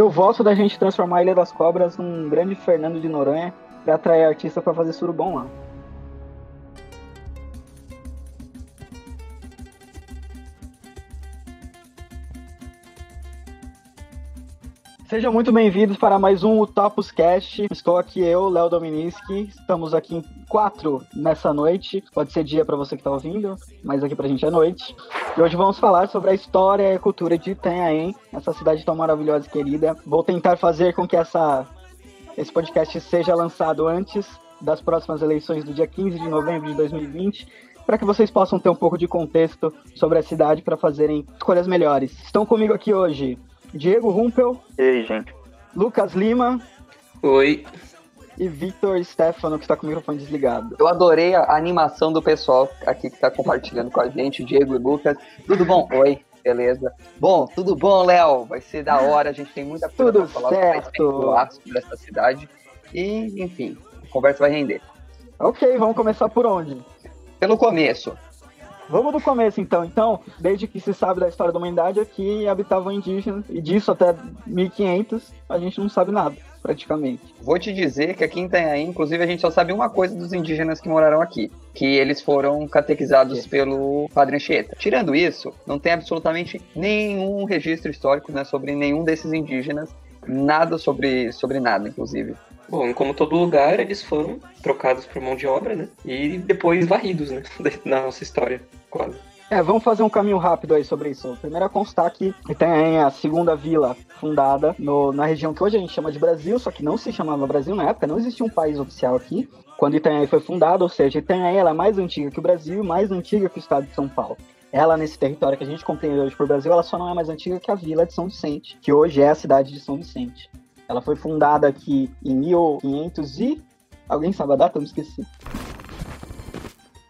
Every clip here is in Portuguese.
Eu voto da gente transformar a Ilha das Cobras num grande Fernando de Noronha pra atrair artista pra fazer surubom lá. Sejam muito bem-vindos para mais um Utopus Cast. Estou aqui eu, Léo Dominiski. Estamos aqui em quatro nessa noite. Pode ser dia para você que está ouvindo, mas aqui para a gente é noite. E hoje vamos falar sobre a história e a cultura de Itanhaém, essa cidade tão maravilhosa e querida. Vou tentar fazer com que essa, esse podcast seja lançado antes das próximas eleições do dia 15 de novembro de 2020 para que vocês possam ter um pouco de contexto sobre a cidade para fazerem escolhas melhores. Estão comigo aqui hoje Diego Rumpel. E aí, gente? Lucas Lima. Oi. E Victor Stefano, que está com o microfone desligado. Eu adorei a animação do pessoal aqui que está compartilhando com a gente, Diego e Lucas. Tudo bom? Oi. Beleza. Bom, tudo bom, Léo? Vai ser da hora, a gente tem muita coisa tudo pra falar certo. sobre essa cidade. E, enfim, a conversa vai render. Ok, vamos começar por onde? Pelo começo. Vamos do começo então. Então, desde que se sabe da história da humanidade, aqui habitavam indígenas, e disso até 1500 a gente não sabe nada, praticamente. Vou te dizer que aqui em Itanhaém, inclusive, a gente só sabe uma coisa dos indígenas que moraram aqui, que eles foram catequizados pelo Padre Anchieta. Tirando isso, não tem absolutamente nenhum registro histórico né, sobre nenhum desses indígenas, nada sobre, sobre nada, inclusive. Bom, como todo lugar, eles foram trocados por mão de obra, né? E depois varridos, né? Na nossa história quase. É, vamos fazer um caminho rápido aí sobre isso. Primeiro é constar que tem a segunda vila fundada no, na região que hoje a gente chama de Brasil, só que não se chamava Brasil na época, não existia um país oficial aqui. Quando Itanhaém foi fundada, ou seja, Itanhaém ela é mais antiga que o Brasil e mais antiga que o estado de São Paulo. Ela, nesse território que a gente compreende hoje por Brasil, ela só não é mais antiga que a vila de São Vicente, que hoje é a cidade de São Vicente. Ela foi fundada aqui em 1500 e... Alguém sabe a data? Eu me esqueci.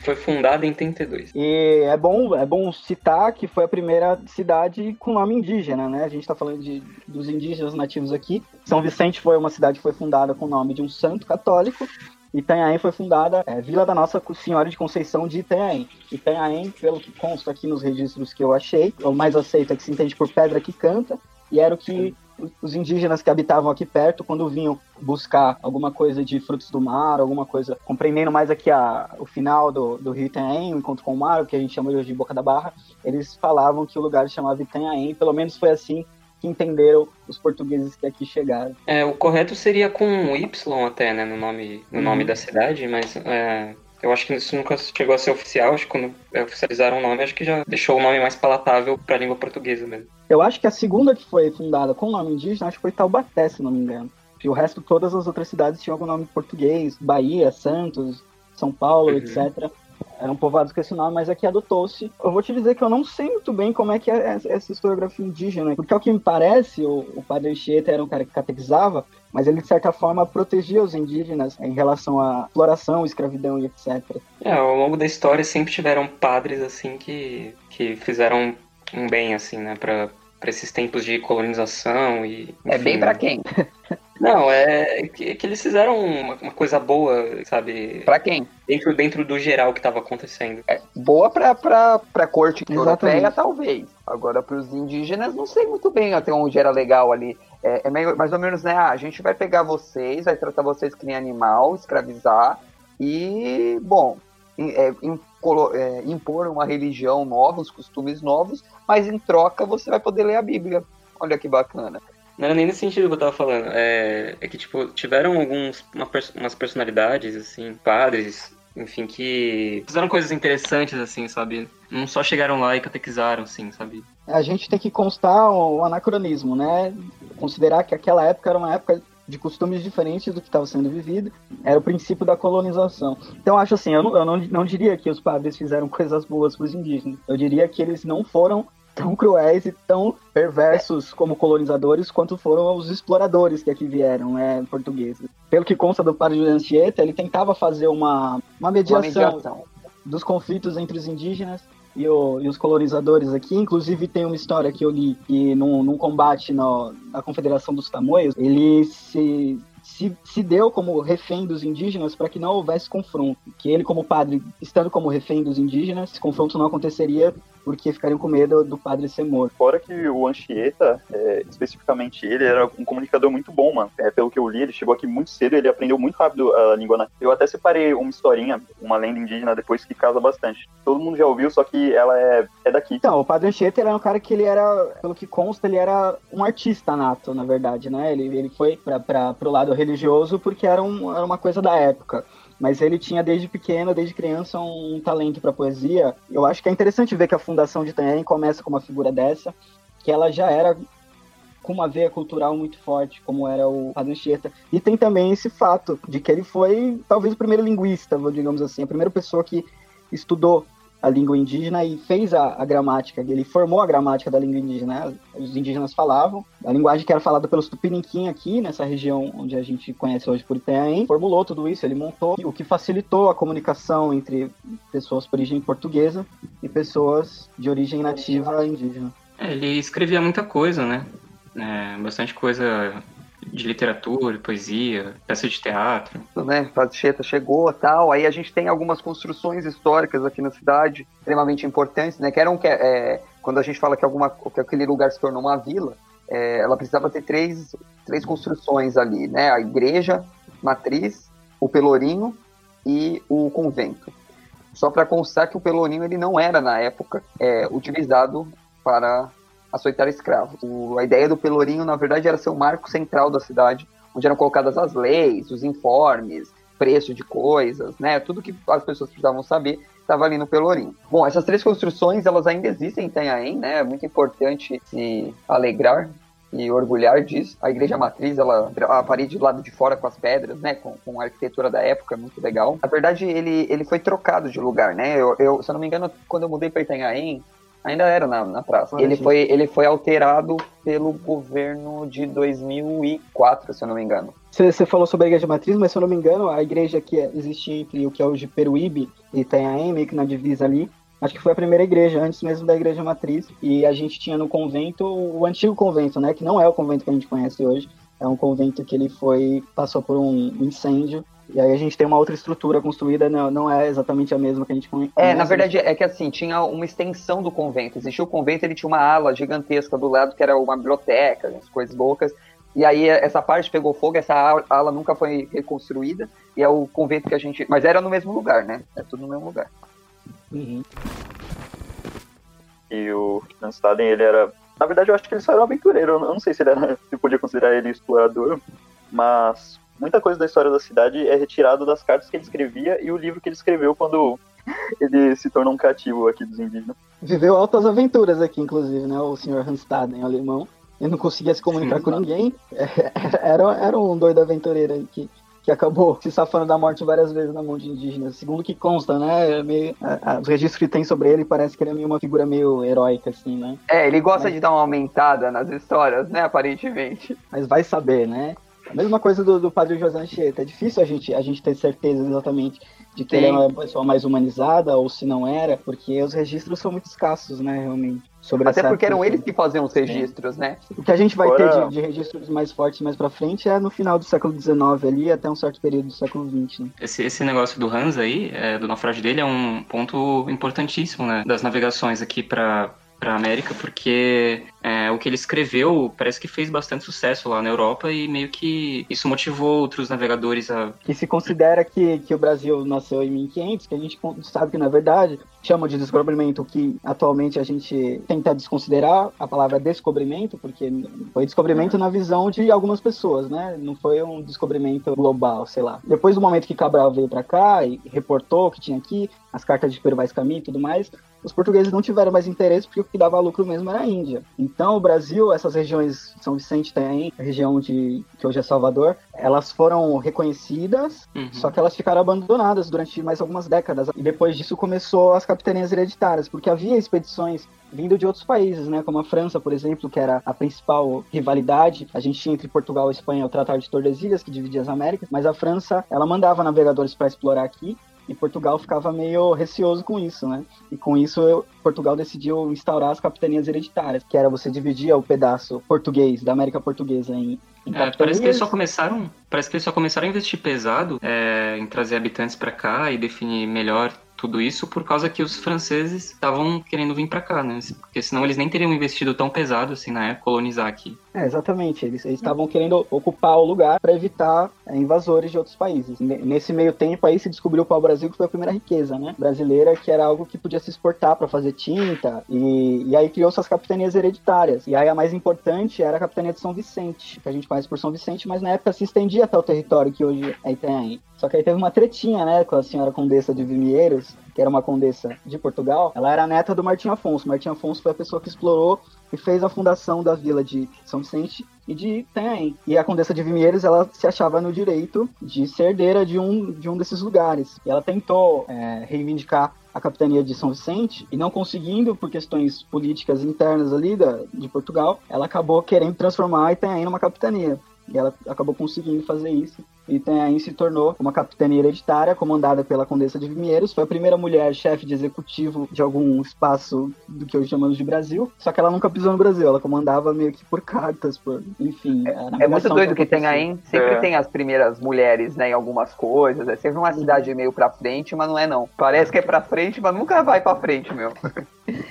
Foi fundada em 32. E é bom, é bom citar que foi a primeira cidade com nome indígena, né? A gente está falando de, dos indígenas nativos aqui. São Vicente foi uma cidade que foi fundada com o nome de um santo católico. Itanhaém foi fundada, é, Vila da Nossa Senhora de Conceição de Itanhaém. Itanhaém, pelo que consta aqui nos registros que eu achei, o mais aceito é que se entende por pedra que canta, e era o que os indígenas que habitavam aqui perto, quando vinham buscar alguma coisa de frutos do mar, alguma coisa, compreendendo mais aqui a, o final do, do rio Itanhaém, o encontro com o mar, o que a gente chama hoje de Boca da Barra, eles falavam que o lugar se chamava Itanhaém, pelo menos foi assim que entenderam os portugueses que aqui chegaram. É, o correto seria com Y até, né, no nome, no uhum. nome da cidade, mas é, eu acho que isso nunca chegou a ser oficial, acho que quando oficializaram o nome, acho que já deixou o nome mais palatável para a língua portuguesa mesmo. Eu acho que a segunda que foi fundada com o nome indígena, acho que foi Taubaté, se não me engano. E o resto, todas as outras cidades tinham algum nome português, Bahia, Santos, São Paulo, uhum. etc. Eram povoados com esse nome, mas aqui adotou-se. Eu vou te dizer que eu não sei muito bem como é que é essa historiografia indígena, porque ao que me parece, o, o padre Chieta era um cara que catequizava, mas ele de certa forma protegia os indígenas em relação à exploração, escravidão e etc. É, ao longo da história sempre tiveram padres assim que, que fizeram um bem assim, né, para para esses tempos de colonização e enfim, É bem para quem? Não, é que, que eles fizeram uma, uma, coisa boa, sabe? Para quem? Dentro, dentro do geral que estava acontecendo. É, boa pra, pra, pra corte europeia, talvez. Agora, para os indígenas, não sei muito bem até onde era legal ali. É, é meio, mais ou menos, né? Ah, a gente vai pegar vocês, vai tratar vocês que nem animal, escravizar. E, bom, é, é, impor uma religião nova, uns costumes novos, mas em troca você vai poder ler a Bíblia. Olha que bacana. Não era nem nesse sentido que eu tava falando. É, é que, tipo, tiveram alguns, uma, umas personalidades, assim, padres, enfim, que fizeram coisas interessantes, assim, sabe? Não só chegaram lá e catequizaram, assim, sabe? A gente tem que constar o anacronismo, né? Considerar que aquela época era uma época de costumes diferentes do que estava sendo vivido, era o princípio da colonização. Então, acho assim, eu, não, eu não, não diria que os padres fizeram coisas boas para os indígenas, eu diria que eles não foram tão cruéis e tão perversos como colonizadores quanto foram os exploradores que aqui vieram, né, portugueses. Pelo que consta do padre Julian Anchieta, ele tentava fazer uma, uma mediação, uma mediação dos conflitos entre os indígenas e, o, e, os colonizadores aqui. Inclusive, tem uma história que eu li que num, num combate no, na Confederação dos Tamoios, ele se, se, se deu como refém dos indígenas para que não houvesse confronto. Que ele, como padre, estando como refém dos indígenas, esse confronto não aconteceria porque ficariam com medo do padre ser morto. Fora que o Anchieta, é, especificamente ele, era um comunicador muito bom, mano. É, pelo que eu li, ele chegou aqui muito cedo, ele aprendeu muito rápido a língua nativa. Eu até separei uma historinha, uma lenda indígena depois que casa bastante. Todo mundo já ouviu, só que ela é, é daqui. Então, o padre Anchieta era um cara que ele era, pelo que consta, ele era um artista nato, na verdade, né? Ele, ele foi para pro lado religioso porque era, um, era uma coisa da época mas ele tinha desde pequeno, desde criança, um talento para poesia. Eu acho que é interessante ver que a Fundação de Itanhaém começa com uma figura dessa, que ela já era com uma veia cultural muito forte, como era o Anchieta. E tem também esse fato de que ele foi talvez o primeiro linguista, digamos assim, a primeira pessoa que estudou a língua indígena e fez a, a, gramática, ele formou a gramática da língua indígena. Os indígenas falavam, a linguagem que era falada pelos tupiniquim aqui, nessa região onde a gente conhece hoje por Itanhaém, formulou tudo isso, ele montou, o que facilitou a comunicação entre pessoas por origem portuguesa e pessoas de origem nativa indígena. É, ele escrevia muita coisa, né? É, bastante coisa de literatura, poesia, peça de teatro. Né, Pazcheta chegou tal, aí a gente tem algumas construções históricas aqui na cidade extremamente importantes, né, que eram, que, é, quando a gente fala que, alguma, que aquele lugar se tornou uma vila, é, ela precisava ter três, três construções ali, né, a igreja, matriz, o pelourinho e o convento. Só para constar que o pelourinho ele não era, na época, é, utilizado para açoitar escravos. O, a ideia do Pelourinho, na verdade, era ser o marco central da cidade, onde eram colocadas as leis, os informes, preço de coisas, né? Tudo que as pessoas precisavam saber estava ali no Pelourinho. Bom, essas três construções, elas ainda existem em Itanhaém, né? É muito importante se alegrar e orgulhar disso. A igreja matriz, ela, a parede do lado de fora com as pedras, né, com, com a arquitetura da época, é muito legal. Na verdade, ele, ele foi trocado de lugar, né? Eu, eu se eu não me engano, quando eu mudei para Itanhaém, Ainda era na, na praça. ele foi, ele foi alterado pelo governo de 2004, se eu não me engano. Você falou sobre a igreja matriz, mas se eu não me engano, a igreja que existe entre o que é hoje Peruíbe e Itanhaém, que na divisa ali, acho que foi a primeira igreja, antes mesmo da igreja matriz. E a gente tinha no convento, o antigo convento, né, que não é o convento que a gente conhece hoje, é um convento que ele foi passou por um incêndio e aí a gente tem uma outra estrutura construída, não, não é exatamente a mesma que a gente conhece. É, na verdade é que assim, tinha uma extensão do convento. Existia o convento, ele tinha uma ala gigantesca do lado que era uma biblioteca, as coisas loucas. E aí essa parte pegou fogo, essa ala nunca foi reconstruída. E é o convento que a gente. Mas era no mesmo lugar, né? É tudo no mesmo lugar. Uhum. E o Staden, ele era. Na verdade, eu acho que ele só era um aventureiro. Eu não sei se ele era, se podia considerar ele explorador, mas muita coisa da história da cidade é retirado das cartas que ele escrevia e o livro que ele escreveu quando ele se tornou um cativo aqui dos indígenas. Viveu altas aventuras aqui, inclusive, né? O senhor Hanstaden, alemão. Ele não conseguia se comunicar Sim, com ninguém. Era, era um doido aventureiro aí que, que acabou se safando da morte várias vezes na mão de indígenas. Segundo o que consta, né? É meio, a, a, os registros que tem sobre ele parece que ele é meio uma figura meio heróica, assim, né? É, ele gosta Mas... de dar uma aumentada nas histórias, né? Aparentemente. Mas vai saber, né? A mesma coisa do, do padre José Anchieta. É difícil a gente, a gente ter certeza exatamente de que Sim. ele é uma pessoa mais humanizada ou se não era, porque os registros são muito escassos, né, realmente. Sobre Até porque eram eles que faziam os registros, né? O que a gente vai ter de, de, registros mais fortes mais pra frente é no final do século XIX ali, até um certo período do século XX, né? Esse, esse negócio do Hans aí, é, do naufrágio dele, é um ponto importantíssimo, né? Das navegações aqui para para América, porque é, o que ele escreveu parece que fez bastante sucesso lá na Europa e meio que isso motivou outros navegadores a. Que se considera que, que o Brasil nasceu em 1500, que a gente sabe que na verdade chama de descobrimento que atualmente a gente tenta desconsiderar a palavra descobrimento, porque foi descobrimento na visão de algumas pessoas, né? Não foi um descobrimento global, sei lá. Depois do momento que Cabral veio para cá e reportou que tinha aqui, as cartas de Peruvais Caminho e tudo mais, os portugueses não tiveram mais interesse porque o que dava lucro mesmo era a Índia. Então, o Brasil, essas regiões, São Vicente tem, a região de que hoje é Salvador, elas foram reconhecidas, uhum. só que elas ficaram abandonadas durante mais algumas décadas. E depois disso começou as capitanias hereditárias, porque havia expedições vindo de outros países, né, como a França, por exemplo, que era a principal rivalidade. A gente tinha entre Portugal e Espanha o Tratado de Tordesilhas, que dividia as Américas, mas a França, ela mandava navegadores para explorar aqui e Portugal ficava meio receoso com isso, né? E com isso eu, Portugal decidiu instaurar as capitanias hereditárias, que era você dividia o pedaço português da América Portuguesa em, é, parece que eles só começaram, parece que eles só começaram a investir pesado é, em trazer habitantes para cá e definir melhor tudo isso por causa que os franceses estavam querendo vir para cá, né? Porque senão eles nem teriam investido tão pesado assim na época colonizar aqui. É, exatamente. Eles estavam querendo ocupar o lugar para evitar invasores de outros países. Nesse meio tempo aí se descobriu o pau-brasil que foi a primeira riqueza, né? Brasileira, que era algo que podia se exportar para fazer tinta e, e aí criou suas capitanias hereditárias. E aí a mais importante era a capitania de São Vicente, que a gente conhece por São Vicente, mas na época se estendia até o território que hoje é Itanhaém. Só que aí teve uma tretinha, né, com a senhora condessa de Vimieiros, que era uma condessa de Portugal. Ela era neta do Martim Afonso. Martim Afonso foi a pessoa que explorou e fez a fundação da vila de São Vicente e de Itanhaém. E a condessa de Vimieiros, ela se achava no direito de ser herdeira de um, de um desses lugares. E ela tentou é, reivindicar a capitania de São Vicente e não conseguindo por questões políticas internas ali da, de Portugal, ela acabou querendo transformar Itanhaém numa capitania. E ela acabou conseguindo fazer isso Itanhaém se tornou uma capitania hereditária comandada pela Condessa de Vimieiros. Foi a primeira mulher chefe de executivo de algum espaço do que hoje chamamos de Brasil. Só que ela nunca pisou no Brasil, ela comandava meio que por cartas, por, enfim. É, é muito doido que, que Itanhaém sempre é. tem as primeiras mulheres, né, em algumas coisas. É sempre uma cidade meio pra frente, mas não é não. Parece que é pra frente, mas nunca vai pra frente, meu.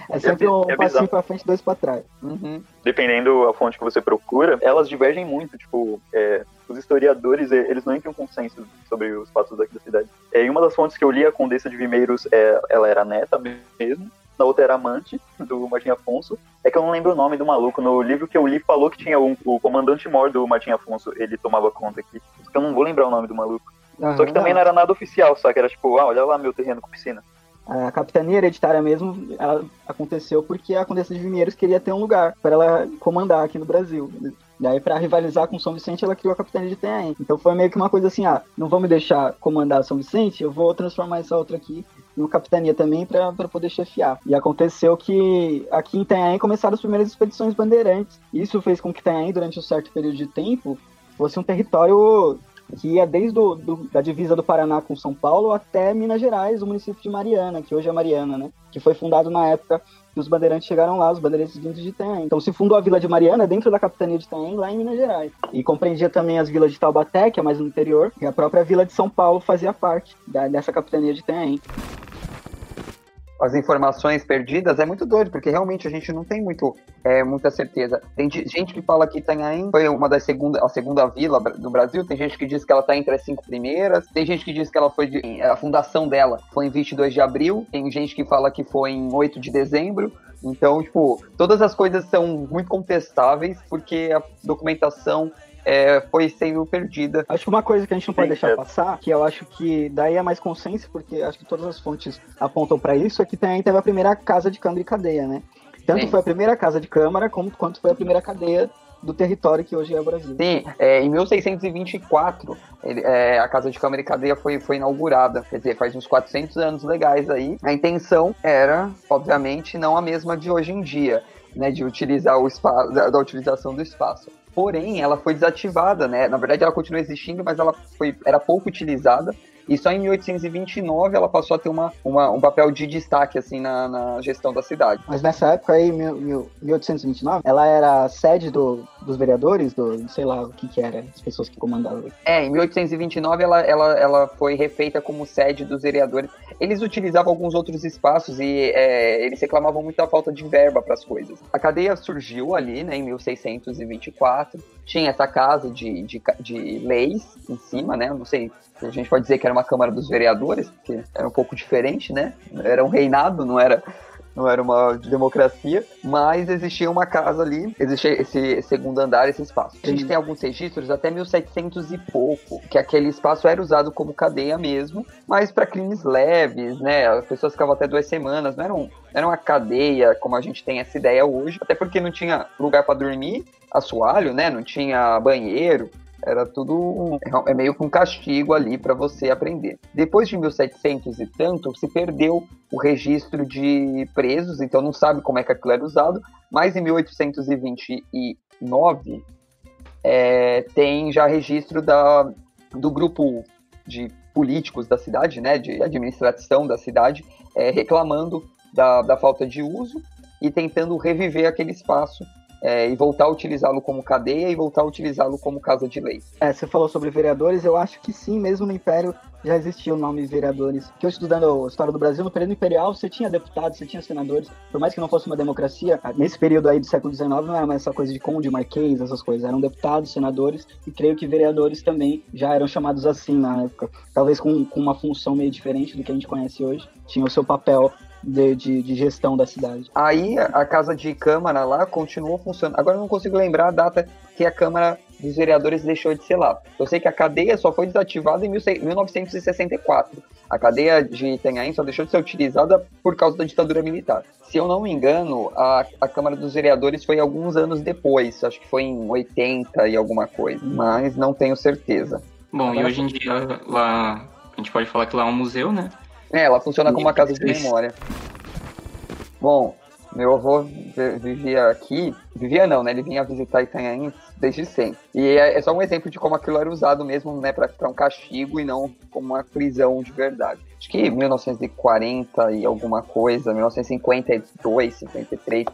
É sempre um é passinho pra frente, dois pra trás. Uhum. Dependendo a fonte que você procura, elas divergem muito. Tipo, é, os historiadores, eles não entram consenso sobre os fatos daqui da cidade. É, em uma das fontes que eu li, a Condessa de Vimeiros, é, ela era neta mesmo, na outra era amante do Martim Afonso. É que eu não lembro o nome do maluco. No livro que eu li, falou que tinha um, o comandante mor do Martim Afonso, ele tomava conta aqui. Só que eu não vou lembrar o nome do maluco. Uhum, só que também não era nada oficial, só que era tipo, ah, olha lá meu terreno com piscina. A capitania hereditária mesmo, ela aconteceu porque a Condessa de Vimeiros queria ter um lugar para ela comandar aqui no Brasil. Daí, para rivalizar com São Vicente, ela criou a capitania de Itanhaém. Então foi meio que uma coisa assim, ah, não me deixar comandar São Vicente, eu vou transformar essa outra aqui em uma capitania também para poder chefiar. E aconteceu que aqui em Itanhaém começaram as primeiras expedições bandeirantes. Isso fez com que Itanhaém, durante um certo período de tempo, fosse um território que ia desde do, do, da divisa do Paraná com São Paulo até Minas Gerais, o município de Mariana, que hoje é Mariana, né? Que foi fundado na época que os bandeirantes chegaram lá, os bandeirantes vindos de Itanhaém. Então se fundou a vila de Mariana dentro da capitania de Itanhaém, lá em Minas Gerais. E compreendia também as vilas de Taubaté, que é mais no interior, e a própria vila de São Paulo fazia parte da, dessa capitania de Itanhaém as informações perdidas é muito doido, porque realmente a gente não tem muito, é, muita certeza. Tem gente que fala que Itanhaém foi uma das segunda, a segunda vila do Brasil, tem gente que diz que ela está entre as cinco primeiras, tem gente que diz que ela foi de, a fundação dela foi em 22 de abril, tem gente que fala que foi em 8 de dezembro. Então, tipo, todas as coisas são muito contestáveis, porque a documentação é, foi sendo perdida. Acho que uma coisa que a gente não pode deixar passar, que eu acho que daí é mais consenso, porque acho que todas as fontes apontam para isso, é que também teve a primeira casa de câmara e cadeia, né? Tanto Sim. foi a primeira casa de câmara, como, quanto foi a primeira cadeia do território que hoje é o Brasil. Sim, é, em 1624, ele, é, a Casa de Câmara e Cadeia foi, foi inaugurada, quer dizer, faz uns 400 anos legais aí. A intenção era, obviamente, não a mesma de hoje em dia, né, de utilizar o espaço, da, da utilização do espaço porém ela foi desativada, né? Na verdade ela continua existindo, mas ela foi, era pouco utilizada e só em 1829 ela passou a ter uma, uma um papel de destaque assim na, na, gestão da cidade. Mas nessa época aí, mil, mil, 1829, ela era sede do, dos vereadores, do sei lá o que que era, as pessoas que comandavam. É, em 1829 ela, ela, ela foi refeita como sede dos vereadores. Eles utilizavam alguns outros espaços e é, eles reclamavam muito da falta de verba para as coisas. A cadeia surgiu ali, né, em 1624. Tinha essa casa de, de, de leis em cima, né? Não sei a gente pode dizer que era uma Câmara dos Vereadores, porque era um pouco diferente, né? Era um reinado, não era não era uma democracia, mas existia uma casa ali, existia esse segundo andar, esse espaço. A gente tem alguns registros até 1700 e pouco, que aquele espaço era usado como cadeia mesmo, mas para crimes leves, né? As pessoas ficavam até duas semanas, não era, um, era uma cadeia como a gente tem essa ideia hoje, até porque não tinha lugar para dormir, assoalho, né? Não tinha banheiro, era tudo é meio que um castigo ali para você aprender. Depois de 1700 e tanto, se perdeu o registro de presos, então não sabe como é que aquilo era usado, mas em 1829 é, tem já registro da, do grupo de políticos da cidade, né, de administração da cidade, é, reclamando da, da falta de uso e tentando reviver aquele espaço é, e voltar a utilizá-lo como cadeia e voltar a utilizá-lo como casa de lei. É, você falou sobre vereadores, eu acho que sim, mesmo no Império já existia o nome vereadores. Que eu estudando a história do Brasil, no período imperial, você tinha deputados, você tinha senadores, por mais que não fosse uma democracia, nesse período aí do século XIX não era mais essa coisa de conde, marquês, essas coisas, eram deputados, senadores, e creio que vereadores também já eram chamados assim na época, talvez com, com uma função meio diferente do que a gente conhece hoje, tinha o seu papel de, de, de, gestão da cidade. Aí a casa de Câmara lá continuou funcionando. Agora eu não consigo lembrar a data que a Câmara dos Vereadores deixou de ser lá. Eu sei que a cadeia só foi desativada em 1964. A cadeia de Itanhaém só deixou de ser utilizada por causa da ditadura militar. Se eu não me engano, a, a Câmara dos Vereadores foi alguns anos depois, acho que foi em 80 e alguma coisa, mas não tenho certeza. Bom, e hoje em dia lá a gente pode falar que lá é um museu, né? É, ela funciona como uma casa de memória. Bom, meu avô vivia aqui, vivia não, né? Ele vinha visitar Itanhaém desde sempre. E é, é, só um exemplo de como aquilo era usado mesmo, né, para um castigo e não como uma prisão de verdade. Acho que 1940 e alguma coisa, 1952, 53,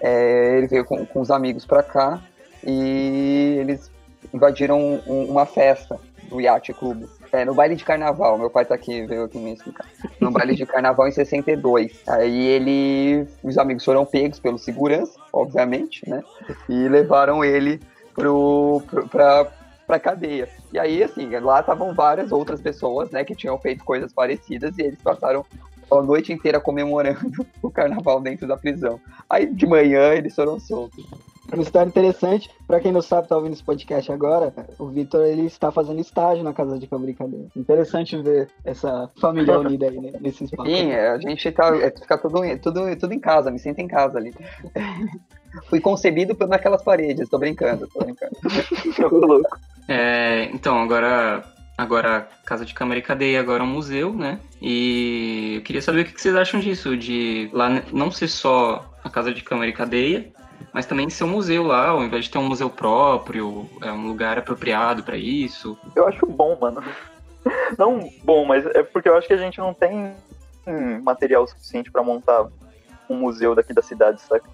é, ele veio com, com os amigos para cá e eles invadiram um, uma festa do Yacht Clube. É, no baile de carnaval, meu pai tá aqui, veio aqui me explicar. No baile de carnaval em 62. Aí ele. Os amigos foram pegos pelo segurança, obviamente, né? E levaram ele pro, pro, pra, pra cadeia. E aí, assim, lá estavam várias outras pessoas, né, que tinham feito coisas parecidas e eles passaram a noite inteira comemorando o carnaval dentro da prisão. Aí de manhã eles foram soltos. Uma história interessante, para quem não sabe, tá ouvindo esse podcast agora, o Vitor ele está fazendo estágio na Casa de Cama Brincadeira. Interessante ver essa família unida aí né, nesse espaço. Sim, a gente tá, é, fica tudo, tudo, tudo em casa, me sinto em casa ali. Fui concebido naquelas paredes, tô brincando, tô brincando. louco. É, então, agora agora Casa de Câmara e Cadeia, agora é um museu, né? E eu queria saber o que vocês acham disso, de lá não ser só a Casa de Câmara e Cadeia, mas também ser um museu lá, ao invés de ter um museu próprio, é um lugar apropriado para isso. Eu acho bom, mano. Não bom, mas é porque eu acho que a gente não tem material suficiente para montar um museu daqui da cidade, saca?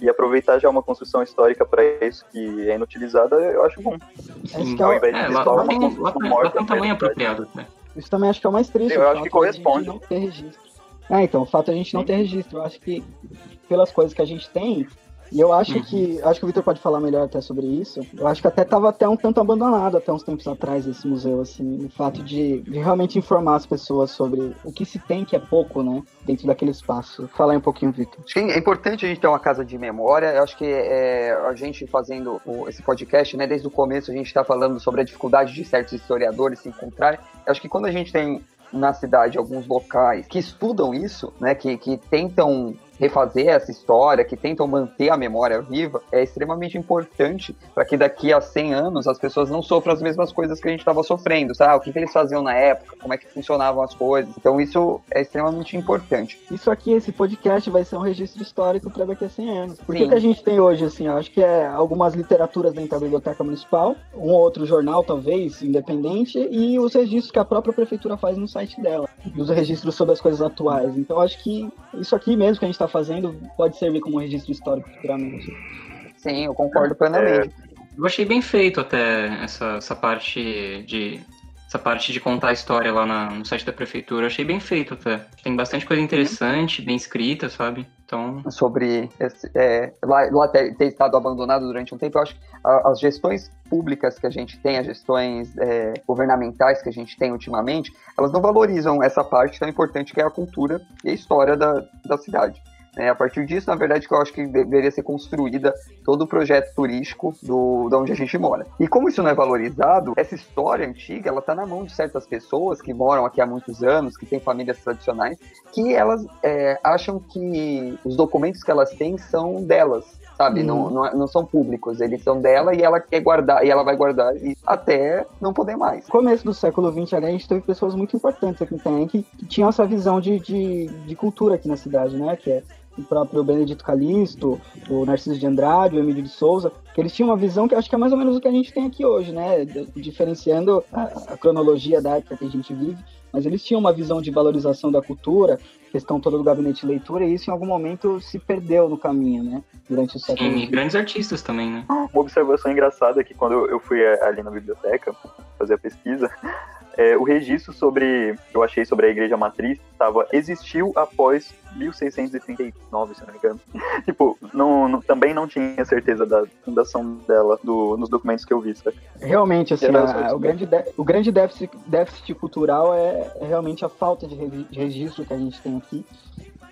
E aproveitar já uma construção histórica para isso que é inutilizada, eu acho bom. Acho é, é, lá, lá, tem, lá, lá tem um tamanho apropriado, né? Isso também acho que é o mais triste. Eu acho que corresponde. Não ter registro. É, então, o fato de a gente não ter registro. Eu acho que pelas coisas que a gente tem, e eu acho que. Acho que o Victor pode falar melhor até sobre isso. Eu acho que até estava até um tanto abandonado até uns tempos atrás esse museu, assim, o fato de, de, realmente informar as pessoas sobre o que se tem que é pouco, né? Dentro daquele espaço. Fala aí um pouquinho, Victor. Acho que é importante a gente ter uma casa de memória. Eu acho que é, a gente fazendo esse podcast, né, desde o começo a gente está falando sobre a dificuldade de certos historiadores se encontrar. Eu acho que quando a gente tem na cidade alguns locais que estudam isso, né, que, que tentam refazer essa história, que tentam manter a memória viva, é extremamente importante para que daqui a 100 anos as pessoas não sofram as mesmas coisas que a gente estava sofrendo, sabe? O que, que, eles faziam na época, como é que funcionavam as coisas. Então isso é extremamente importante. Isso aqui, esse podcast vai ser um registro histórico para daqui a 100 anos. Por que, que a gente tem hoje, assim, eu acho que é algumas literaturas dentro da biblioteca municipal, um ou outro jornal, talvez, independente, e os registros que a própria prefeitura faz no site dela, os registros sobre as coisas atuais. Então acho que isso aqui mesmo que a gente está está fazendo pode servir como registro histórico futuramente. Sim, eu concordo plenamente. É. Eu achei bem feito até essa, essa parte de essa parte de contar a história lá na, no site da prefeitura. Eu achei bem feito até. Tem bastante coisa interessante, bem escrita, sabe? Então... Sobre esse, é, lá, lá ter, ter, estado abandonado durante um tempo, eu acho que as gestões públicas que a gente tem, as gestões é, governamentais que a gente tem ultimamente, elas não valorizam essa parte tão importante que é a cultura e a história da, da cidade. É, a partir disso, na verdade, que eu acho que deveria ser construída todo o projeto turístico do, de onde a gente mora. E como isso não é valorizado, essa história antiga, ela tá na mão de certas pessoas que moram aqui há muitos anos, que têm famílias tradicionais, que elas é, acham que os documentos que elas têm são delas, sabe? Hum. Não, não, não, são públicos, eles são dela e ela quer guardar, e ela vai guardar até não poder mais. No começo do século XX, a gente teve pessoas muito importantes aqui em que, que tinham essa visão de, de, de cultura aqui na cidade, né? Que é o próprio Benedito Calixto, o Narciso de Andrade, o Emílio de Souza, que eles tinham uma visão que acho que é mais ou menos o que a gente tem aqui hoje, né? Diferenciando a, a cronologia da época que a gente vive, mas eles tinham uma visão de valorização da cultura, questão toda do gabinete de leitura, e isso em algum momento se perdeu no caminho, né? Durante o século Sim, e grandes artistas também, né? Uma observação engraçada é que quando eu fui ali na biblioteca fazer a pesquisa, é, o registro sobre, eu achei sobre a igreja matriz, estava existiu após 1639, se não me engano. tipo, não, não, também não tinha certeza da fundação dela do, nos documentos que eu vi, sabe? Realmente, assim, a, o, grande de, o grande déficit, déficit cultural é, é realmente a falta de, de registro que a gente tem aqui.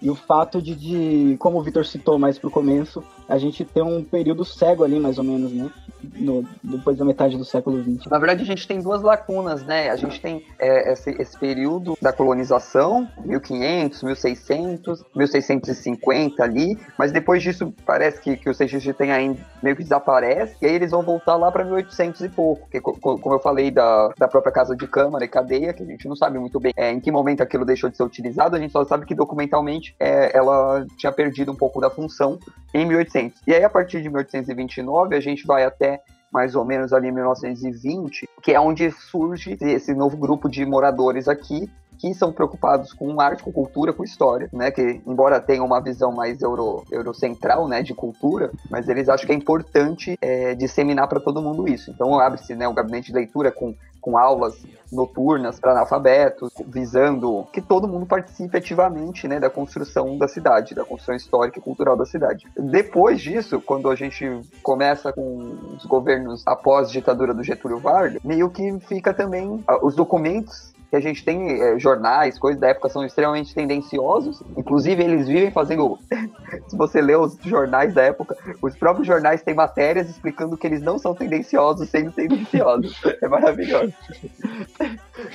E o fato de, de como o Vitor citou mais pro começo, a gente ter um período cego ali, mais ou menos, né? No, depois da metade do século XX. Na verdade, a gente tem duas lacunas, né? A gente tem é, esse, esse, período da colonização, 1500, 1600, 1650 ali, mas depois disso parece que, que o CGG tem ainda meio que desaparece, e aí eles vão voltar lá para 1800 e pouco, que como eu falei da, da própria casa de câmara e cadeia, que a gente não sabe muito bem é, em que momento aquilo deixou de ser utilizado, a gente só sabe que documentalmente é, ela tinha perdido um pouco da função em 1800. E aí, a partir de 1829, a gente vai até mais ou menos ali em 1920, que é onde surge esse novo grupo de moradores aqui, que são preocupados com arte, com cultura, com história, né? Que embora tenham uma visão mais euro, eurocentral, né, de cultura, mas eles acham que é importante é, disseminar para todo mundo isso. Então abre-se, né, o gabinete de leitura com com aulas noturnas para analfabetos, visando que todo mundo participe ativamente né, da construção da cidade, da construção histórica e cultural da cidade. Depois disso, quando a gente começa com os governos após a ditadura do Getúlio Vargas, meio que fica também ah, os documentos que a gente tem é, jornais, coisas da época são extremamente tendenciosos. Inclusive, eles vivem fazendo. Se você lê os jornais da época, os próprios jornais têm matérias explicando que eles não são tendenciosos sendo tendenciosos. É maravilhoso.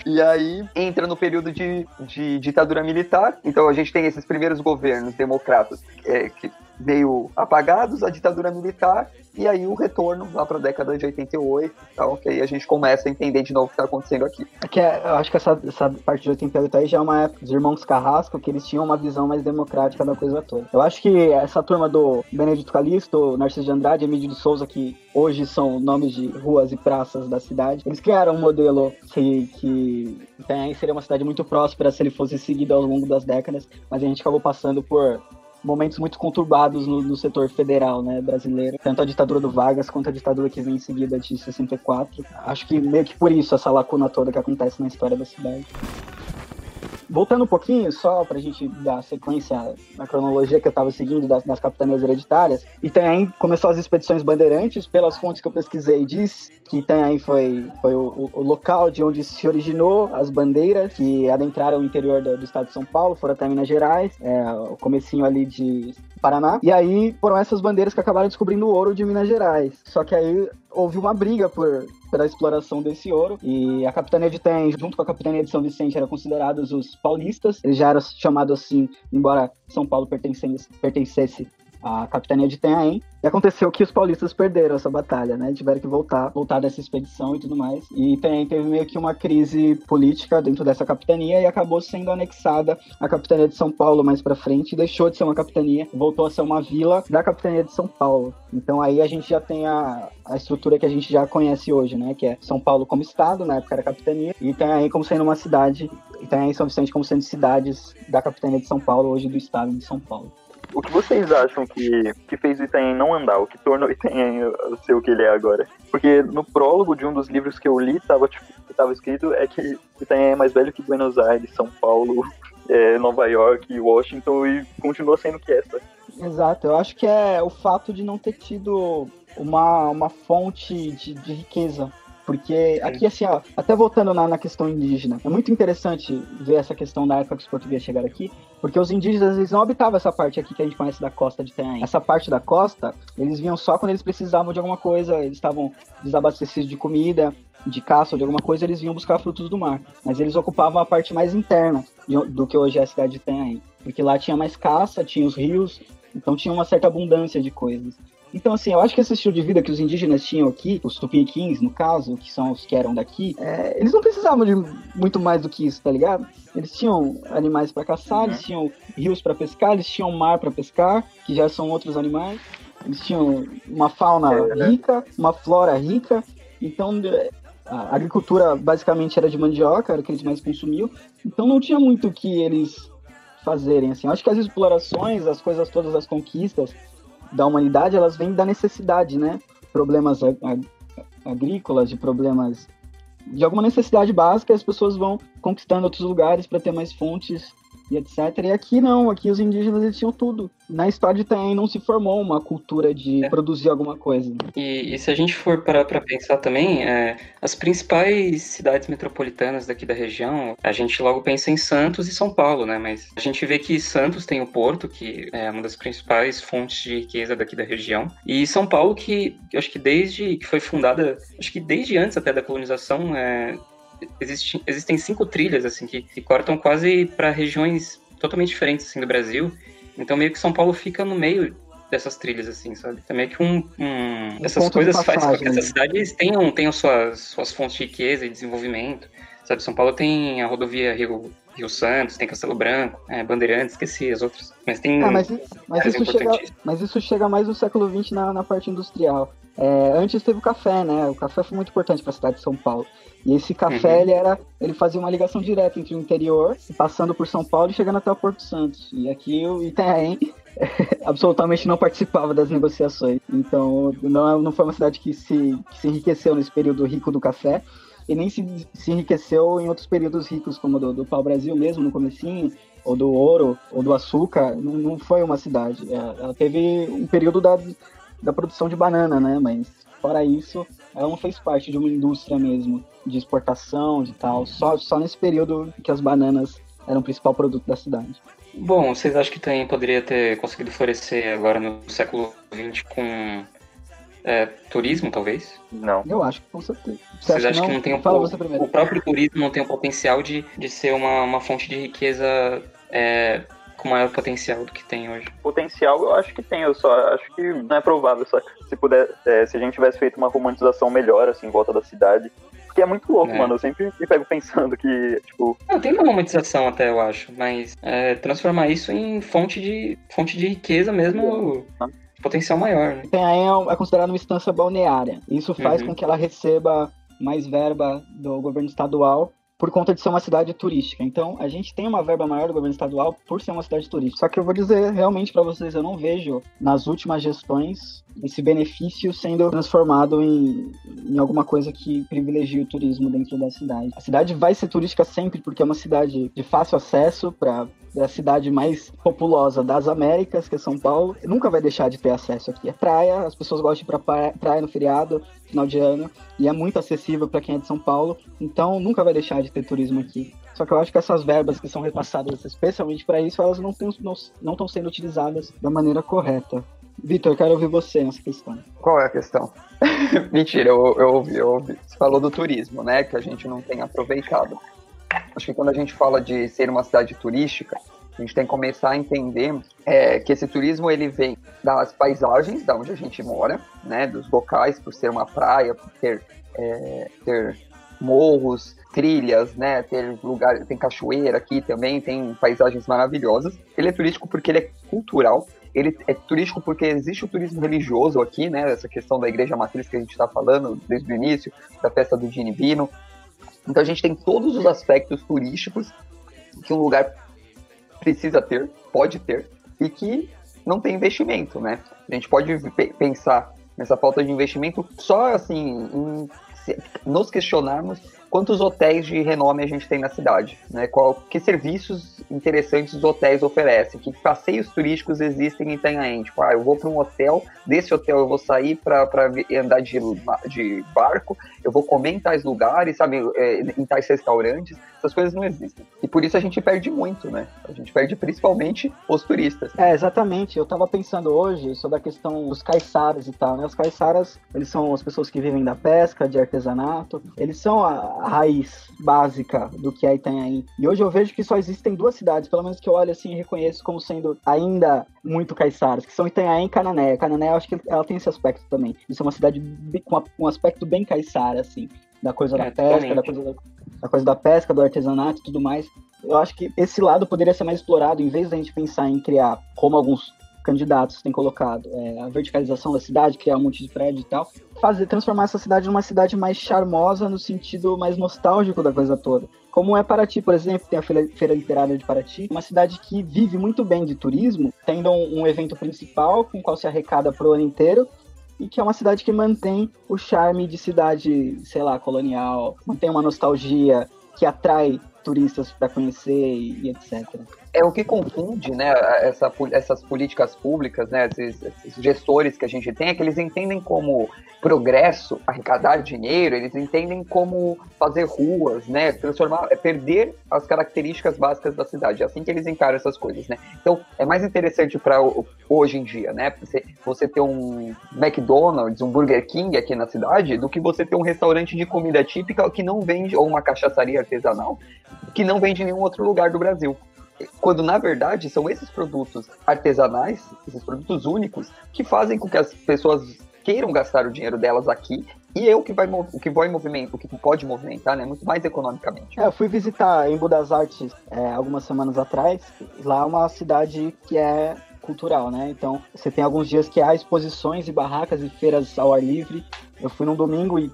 E aí entra no período de, de ditadura militar. Então a gente tem esses primeiros governos democratas é, que meio apagados, a ditadura militar, e aí o retorno lá para a década de 88, então, que aí a gente começa a entender de novo o que está acontecendo aqui. É que é, eu acho que essa, essa parte de 88 aí já é uma época dos irmãos Carrasco, que eles tinham uma visão mais democrática da coisa toda. Eu acho que essa turma do Benedito Calixto, Narciso de Andrade, Emílio de Souza, que hoje são nomes de ruas e praças da cidade, eles criaram um modelo que, que seria uma cidade muito próspera se ele fosse seguido ao longo das décadas, mas a gente acabou passando por momentos muito conturbados no, no, setor federal né, brasileiro, tanto a ditadura do Vargas quanto a ditadura que vem em seguida de 64. Acho que meio que por isso essa lacuna toda que acontece na história da cidade. Voltando um pouquinho, só para a gente dar sequência na cronologia que eu estava seguindo das, das, capitanias hereditárias, Itanhaém começou as expedições bandeirantes, pelas fontes que eu pesquisei, diz que Itanhaém foi, foi o, o, local de onde se originou as bandeiras que adentraram o interior do, do estado de São Paulo, foram até Minas Gerais, é, o comecinho ali de Paraná, e aí foram essas bandeiras que acabaram descobrindo o ouro de Minas Gerais. Só que aí houve uma briga por pela exploração desse ouro. E a capitania de Itanhaém, junto com a capitania de São Vicente, eram considerados os paulistas. Eles já eram chamados assim, embora São Paulo pertencesse, pertencesse à capitania de Itanhaém. E aconteceu que os paulistas perderam essa batalha, né? Tiveram que voltar, voltar dessa expedição e tudo mais. E também teve meio que uma crise política dentro dessa capitania e acabou sendo anexada a capitania de São Paulo mais para frente, deixou de ser uma capitania, voltou a ser uma vila da capitania de São Paulo. Então aí a gente já tem a, a estrutura que a gente já conhece hoje, né? Que é São Paulo como estado, na época era capitania, e aí como sendo uma cidade, e aí São Vicente como sendo cidades da capitania de São Paulo, hoje do estado de São Paulo. O que vocês acham que, que fez o Itanhaém não andar? O que tornou o Itanhaém ser o que ele é agora? Porque no prólogo de um dos livros que eu li, tava, tipo, tava escrito é que o Itanhaém é mais velho que Buenos Aires, São Paulo, é, Nova York, Washington e continua sendo que essa. Exato, eu acho que é o fato de não ter tido uma, uma fonte de, de riqueza porque aqui, assim, ó, até voltando na, na, questão indígena, é muito interessante ver essa questão da época que os portugueses chegaram aqui, porque os indígenas, eles não habitavam essa parte aqui que a gente conhece da costa de Itanhaém. Essa parte da costa, eles vinham só quando eles precisavam de alguma coisa, eles estavam desabastecidos de comida, de caça ou de alguma coisa, eles vinham buscar frutos do mar. Mas eles ocupavam a parte mais interna do que hoje é a cidade de Itanhaém. Porque lá tinha mais caça, tinha os rios, então tinha uma certa abundância de coisas. Então, assim, eu acho que esse estilo de vida que os indígenas tinham aqui, os tupiniquins, no caso, que são os que eram daqui, é, eles não precisavam de muito mais do que isso, tá ligado? Eles tinham animais para caçar, uhum. eles tinham rios para pescar, eles tinham mar para pescar, que já são outros animais. Eles tinham uma fauna é, né? rica, uma flora rica. Então, a agricultura basicamente era de mandioca, era o que eles mais consumiam. Então, não tinha muito o que eles fazerem. Assim. Eu acho que as explorações, as coisas todas, as conquistas, da humanidade, elas vêm da necessidade, né? Problemas agrícolas, de problemas de alguma necessidade básica, as pessoas vão conquistando outros lugares para ter mais fontes e etc. E aqui não, aqui os indígenas eles tinham tudo. Na história de Itanhaém não se formou uma cultura de é. produzir alguma coisa. E, e, se a gente for parar para pensar também, é, as principais cidades metropolitanas daqui da região, a gente logo pensa em Santos e São Paulo, né? Mas a gente vê que Santos tem o porto, que é uma das principais fontes de riqueza daqui da região, e São Paulo que eu acho que desde que foi fundada, acho que desde antes até da colonização, é, existe, existem cinco trilhas assim que, que cortam quase para regiões totalmente diferentes assim do Brasil. Então meio que São Paulo fica no meio dessas trilhas, assim, sabe? Também então, que um, um, um essas coisas fazem com que essas cidades tenham, tenham suas, suas fontes de riqueza e desenvolvimento. Sabe, São Paulo tem a rodovia Rio, Rio Santos, tem Castelo Branco, é, Bandeirantes, esqueci as outras. Mas tem. Ah, mas, mas, isso chega, mas isso chega mais no século XX na, na parte industrial. É, antes teve o café, né? O café foi muito importante para a cidade de São Paulo. E esse café, uhum. ele era, ele fazia uma ligação direta entre o interior, passando por São Paulo e chegando até o Porto Santos. E aqui o Itanhaém absolutamente não participava das negociações. Então, não, é, não foi uma cidade que se, que se enriqueceu nesse período rico do café e nem se, se enriqueceu em outros períodos ricos, como do, do pau-brasil mesmo, no comecinho, ou do ouro, ou do açúcar. Não, não foi uma cidade. É, ela teve um período da, da produção de banana, né? Mas, fora isso, ela não fez parte de uma indústria mesmo de exportação, de tal, só, só nesse período que as bananas eram o principal produto da cidade. Bom, vocês acham que também poderia ter conseguido florescer agora no século XX com é, turismo, talvez? Não. Eu acho que com certeza. Você vocês acham que não, que não tem um Fala o, o próprio turismo não tem o potencial de, de ser uma, uma fonte de riqueza é, com maior potencial do que tem hoje? Potencial eu acho que tem, eu só acho que não é provável. Só se puder, é, se a gente tivesse feito uma romantização melhor, assim, em volta da cidade. Porque é muito louco, é. mano. Eu sempre me pego pensando que, tipo. Não, tem uma romantização até, eu acho, mas é, transformar isso em fonte de, fonte de riqueza mesmo. Potencial maior. Né? Tem aí é, é considerado uma instância balneária. Isso faz uhum. com que ela receba mais verba do governo estadual por conta de ser uma cidade turística. Então, a gente tem uma verba maior do governo estadual por ser uma cidade turística. Só que eu vou dizer realmente para vocês, eu não vejo nas últimas gestões esse benefício sendo transformado em, em alguma coisa que privilegie o turismo dentro da cidade. A cidade vai ser turística sempre porque é uma cidade de fácil acesso para a cidade mais populosa das Américas, que é São Paulo, nunca vai deixar de ter acesso aqui. É praia, as pessoas gostam de ir para praia no feriado, final de ano, e é muito acessível para quem é de São Paulo, então nunca vai deixar de ter turismo aqui. Só que eu acho que essas verbas que são repassadas especialmente para isso, elas não estão não, não sendo utilizadas da maneira correta. Vitor, quero ouvir você nessa questão. Qual é a questão? Mentira, eu, eu ouvi, eu ouvi. Você falou do turismo, né? Que a gente não tem aproveitado. Acho que quando a gente fala de ser uma cidade turística, a gente tem que começar a entender é, que esse turismo ele vem das paisagens, da onde a gente mora, né? Dos locais, por ser uma praia, por ter, é, ter morros, trilhas, né? Ter lugar, tem cachoeira aqui também, tem paisagens maravilhosas. Ele é turístico porque ele é cultural, ele é turístico porque existe o turismo religioso aqui, né? Essa questão da igreja matriz que a gente está falando desde o início, da festa do Dinivino. Então a gente tem todos os aspectos turísticos que um lugar precisa ter, pode ter, e que não tem investimento, né? A gente pode pensar nessa falta de investimento só assim, em nos questionarmos quantos hotéis de renome a gente tem na cidade, né? Qual, que serviços interessantes os hotéis oferecem, que passeios turísticos existem em Itanhaém. Tipo, ah, eu vou para um hotel, desse hotel eu vou sair para andar de, de barco, eu vou comer em tais lugares, sabe, é, em tais restaurantes, essas coisas não existem. E por isso a gente perde muito, né? A gente perde principalmente os turistas. É, exatamente. Eu estava pensando hoje sobre a questão dos caiçaras e tal, né? Os caiçaras, eles são as pessoas que vivem da pesca, de artesanato, eles são a, a raiz básica do que é Itanhaém. E hoje eu vejo que só existem duas cidades, pelo menos que eu olho assim e reconheço como sendo ainda muito caiçaras, que são Itanhaém e Canané. Canané, eu acho que ela tem esse aspecto também. Isso é uma cidade com um aspecto bem caiçara, assim, da coisa é, da pesca, da coisa da, da coisa da pesca, do artesanato e tudo mais. Eu acho que esse lado poderia ser mais explorado, em vez da gente pensar em criar, como alguns candidatos têm colocado, é, a verticalização da cidade, criar um monte de prédio e tal, fazer transformar essa cidade numa cidade mais charmosa no sentido mais nostálgico da coisa toda. Como é Paraty, por exemplo, tem a Feira, Literária de Paraty, uma cidade que vive muito bem de turismo, tendo um, evento principal com o qual se arrecada pro ano inteiro, e que é uma cidade que mantém o charme de cidade, sei lá, colonial, mantém uma nostalgia que atrai turistas para conhecer e, e etc é o que confunde né, essa, essas políticas públicas, né, esses, esses, gestores que a gente tem, é que eles entendem como progresso, arrecadar dinheiro, eles entendem como fazer ruas, né, transformar, é perder as características básicas da cidade. É assim que eles encaram essas coisas, né. Então, é mais interessante para hoje em dia, né, você, você ter um McDonald's, um Burger King aqui na cidade, do que você ter um restaurante de comida típica que não vende, ou uma cachaçaria artesanal, que não vende em nenhum outro lugar do Brasil quando na verdade são esses produtos artesanais, esses produtos únicos, que fazem com que as pessoas queiram gastar o dinheiro delas aqui e o que vai o que vai movimento, o que pode movimentar, né, muito mais economicamente. É, eu fui visitar em Budas Artes é, algumas semanas atrás, lá é uma cidade que é cultural, né? Então, você tem alguns dias que há exposições e barracas e feiras ao ar livre. Eu fui num domingo e,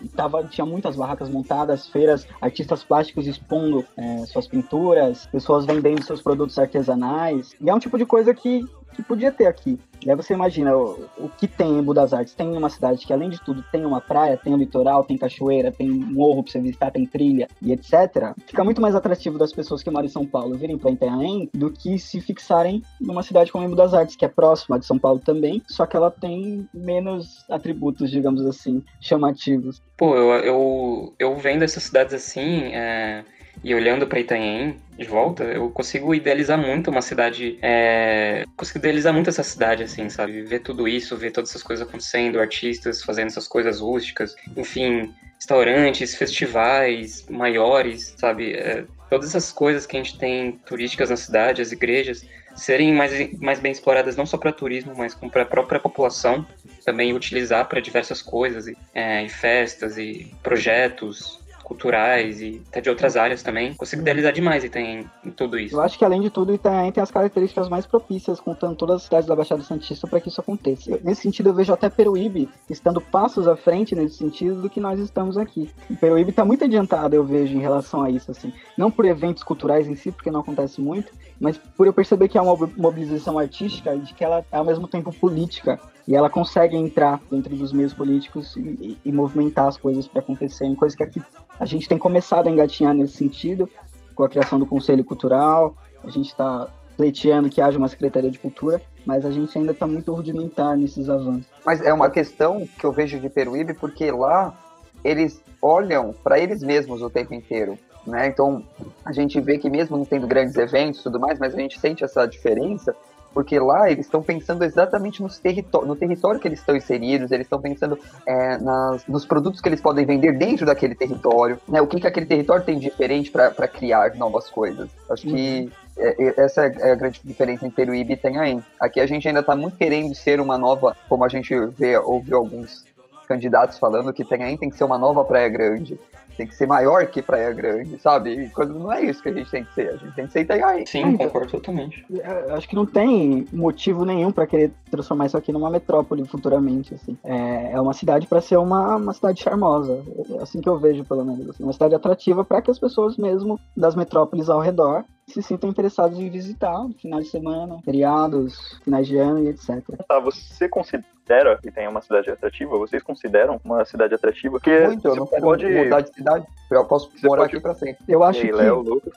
e tava, tinha muitas barracas montadas, feiras, artistas plásticos expondo é, suas pinturas, pessoas vendendo seus produtos artesanais. E é um tipo de coisa que, que podia ter aqui. E aí você imagina o, o, que tem em Budas Artes. Tem uma cidade que, além de tudo, tem uma praia, tem um litoral, tem cachoeira, tem morro pra você visitar, tem trilha e etc. Fica muito mais atrativo das pessoas que moram em São Paulo virem pra Itanhaém do que se fixarem numa cidade como Budas Artes, que é próxima de São Paulo também, só que ela tem menos atributos, digamos assim, chamativos. Pô, eu, eu, eu vendo essas cidades assim, é e olhando para Itanhaém de volta, eu consigo idealizar muito uma cidade. É... Consigo idealizar muito essa cidade, assim, sabe? Ver tudo isso, ver todas essas coisas acontecendo, artistas fazendo essas coisas rústicas, enfim, restaurantes, festivais maiores, sabe? É... Todas essas coisas que a gente tem turísticas na cidade, as igrejas, serem mais, mais bem exploradas não só para turismo, mas para a própria população, também utilizar para diversas coisas, é, e festas e projetos, culturais e até de outras áreas também. Consigo idealizar demais Itanhaém em tudo isso. Eu acho que além de tudo, Itanhaém tem as características mais propícias, contando todas as cidades da Baixada Santista para que isso aconteça. Nesse sentido, eu vejo até Peruíbe estando passos à frente nesse sentido do que nós estamos aqui. Peruíbe está muito adiantado, eu vejo, em relação a isso, assim. Não por eventos culturais em si, porque não acontece muito, mas por eu perceber que é uma mobilização artística e de que ela é ao mesmo tempo política e ela consegue entrar dentro dos meios políticos e, e movimentar as coisas para acontecerem, coisa que aqui a gente tem começado a engatinhar nesse sentido, com a criação do Conselho Cultural, a gente está pleiteando que haja uma Secretaria de Cultura, mas a gente ainda está muito rudimentar nesses avanços. Mas é uma questão que eu vejo de Peruíbe, porque lá eles olham para eles mesmos o tempo inteiro. Né? Então, a gente vê que mesmo não tendo grandes eventos e tudo mais, mas a gente sente essa diferença porque lá eles estão pensando exatamente nos território, no território que eles estão inseridos, eles estão pensando é, nas, nos produtos que eles podem vender dentro daquele território, né? O que, que aquele território tem de diferente para criar novas coisas. Acho uhum. que é, é, essa é a grande diferença em Peruíbe e Itanhaém. Aqui a gente ainda está muito querendo ser uma nova, como a gente vê, ouviu alguns candidatos falando que Itanhaém tem que ser uma nova Praia Grande tem que ser maior que Praia Grande, sabe? Quando não é isso que a gente tem que ser, a gente tem que ser Itanhaém. Sim, concordo totalmente. É, acho que não tem motivo nenhum para querer transformar isso aqui numa metrópole futuramente, assim. É, é uma cidade para ser uma, uma cidade charmosa, é assim que eu vejo, pelo menos. Assim, uma cidade atrativa para que as pessoas mesmo das metrópoles ao redor se sintam interessados em visitar finais de semana, feriados, finais de ano e etc. Tá, você considera que tem uma cidade atrativa? Vocês consideram uma cidade atrativa? Porque Muito, eu não pode mudar de cidade. Eu posso você morar pode... aqui pra sempre. Eu acho aí, que... Léo, Lucas?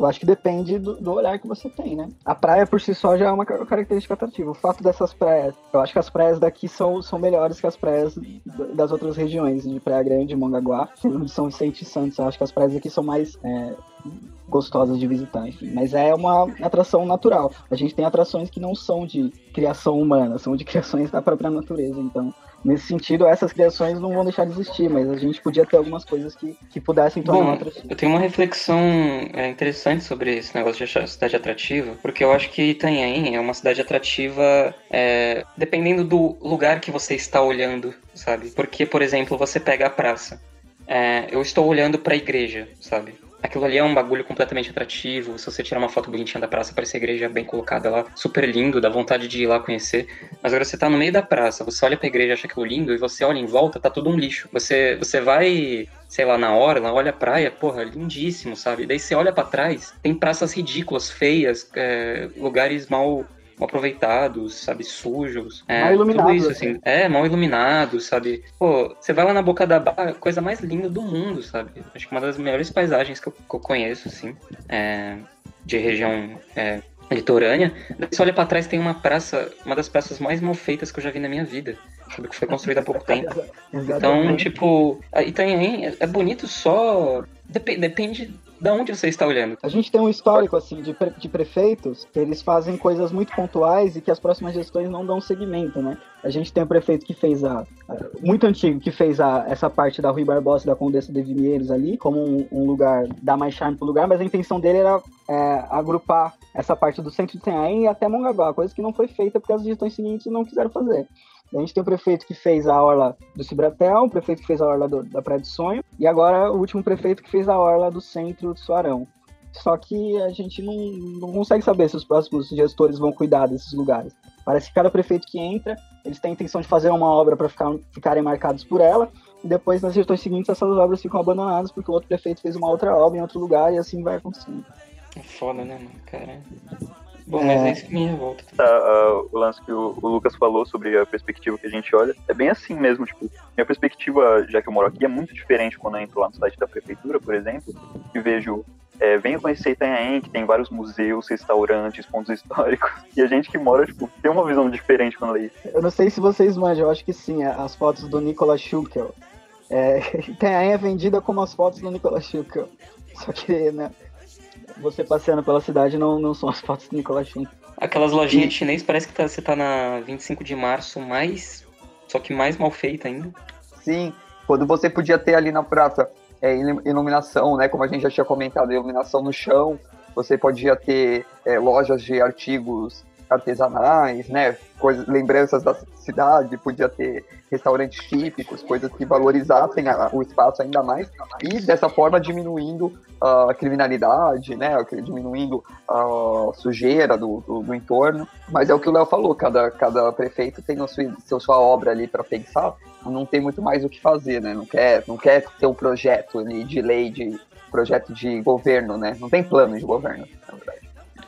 Eu acho que depende do, do, olhar que você tem, né? A praia por si só já é uma característica atrativa. O fato dessas praias, eu acho que as praias daqui são, são melhores que as praias das outras regiões, de Praia Grande, Mongaguá, São Vicente e Santos. Eu acho que as praias aqui são mais é, gostosas de visitar, enfim. Mas é uma atração natural. A gente tem atrações que não são de criação humana, são de criações da própria natureza. Então, nesse sentido, essas criações não vão deixar de existir, mas a gente podia ter algumas coisas que, que pudessem tornar Bom, Eu tenho uma reflexão é, interessante sobre esse negócio de cidade atrativa, porque eu acho que Itanhaém é uma cidade atrativa é, dependendo do lugar que você está olhando, sabe? Porque, por exemplo, você pega a praça. É, eu estou olhando para a igreja, sabe? Aquilo ali é um bagulho completamente atrativo. Se você tirar uma foto bonitinha da praça, parece a igreja bem colocada lá, super lindo, dá vontade de ir lá conhecer. Mas agora você tá no meio da praça, você olha pra igreja, acha aquilo lindo, e você olha em volta, tá tudo um lixo. Você, você vai, sei lá, na hora, lá olha a praia, porra, lindíssimo, sabe? Daí você olha para trás, tem praças ridículas, feias, é, lugares mal aproveitados, sabe, sujos. É, mal iluminados. Tudo isso, assim. assim. É, mal iluminados, sabe? Pô, você vai lá na boca da barra, coisa mais linda do mundo, sabe? Acho que uma das melhores paisagens que eu, que eu conheço, assim, é, de região é, litorânea. Você olha para trás tem uma praça, uma das praças mais mal feitas que eu já vi na minha vida. Sabe, que foi construída há pouco tempo. Então, tipo, Itanhaém é, é bonito só. Dep depende da onde você está olhando? A gente tem um histórico assim de, pre de prefeitos que eles fazem coisas muito pontuais e que as próximas gestões não dão seguimento, né? A gente tem um prefeito que fez a, a muito antigo que fez a, essa parte da Rui Barbosa e da Condessa de Vinheiros ali como um, um, lugar dar mais charme pro lugar, mas a intenção dele era é, agrupar essa parte do centro de Tenhaém até Mongaguá, coisa que não foi feita porque as gestões seguintes não quiseram fazer. A gente tem o prefeito que fez a orla do Cibratel, o prefeito que fez a orla do, da Praia do Sonho, e agora o último prefeito que fez a orla do centro do Suarão. Só que a gente não, não consegue saber se os próximos gestores vão cuidar desses lugares. Parece que cada prefeito que entra, eles têm a intenção de fazer uma obra para ficar, ficarem marcados por ela, e depois nas gestões seguintes essas obras ficam abandonadas porque o outro prefeito fez uma outra obra em outro lugar e assim vai acontecendo. É foda, né, mano? Cara. Bom, mas é, é isso que me revolta. Tá, uh, o lance que o, o, Lucas falou sobre a perspectiva que a gente olha, é bem assim mesmo, tipo, minha perspectiva, já que eu moro aqui, é muito diferente quando eu entro lá no site da prefeitura, por exemplo, e vejo é, venho conhecer Itanhaém, que tem vários museus, restaurantes, pontos históricos. E a gente que mora, tipo, tem uma visão diferente quando lê isso. Eu não sei se vocês manjam, eu acho que sim, as fotos do Nicolas Schukel. É, Itanhaém é vendida como as fotos do Nicolas Schukel. Só que, né, você passeando pela cidade não, não são as fotos do Nicolas Schum. Aquelas lojinhas de chinês parece que tá, você tá na 25 de março, mais. Só que mais mal feita ainda. Sim, quando você podia ter ali na praça é, iluminação, né? Como a gente já tinha comentado, iluminação no chão, você podia ter é, lojas de artigos artesanais, né? Coisas, lembranças da cidade, podia ter restaurantes típicos, coisas que valorizassem a, o espaço ainda mais e dessa forma diminuindo a criminalidade, né? Diminuindo a sujeira do, do, do entorno. Mas é o que o Léo falou, cada, cada prefeito tem a sua, sua obra ali para pensar, não tem muito mais o que fazer, né? Não quer, não quer ter um projeto de lei, de projeto de governo, né? Não tem plano de governo, na verdade.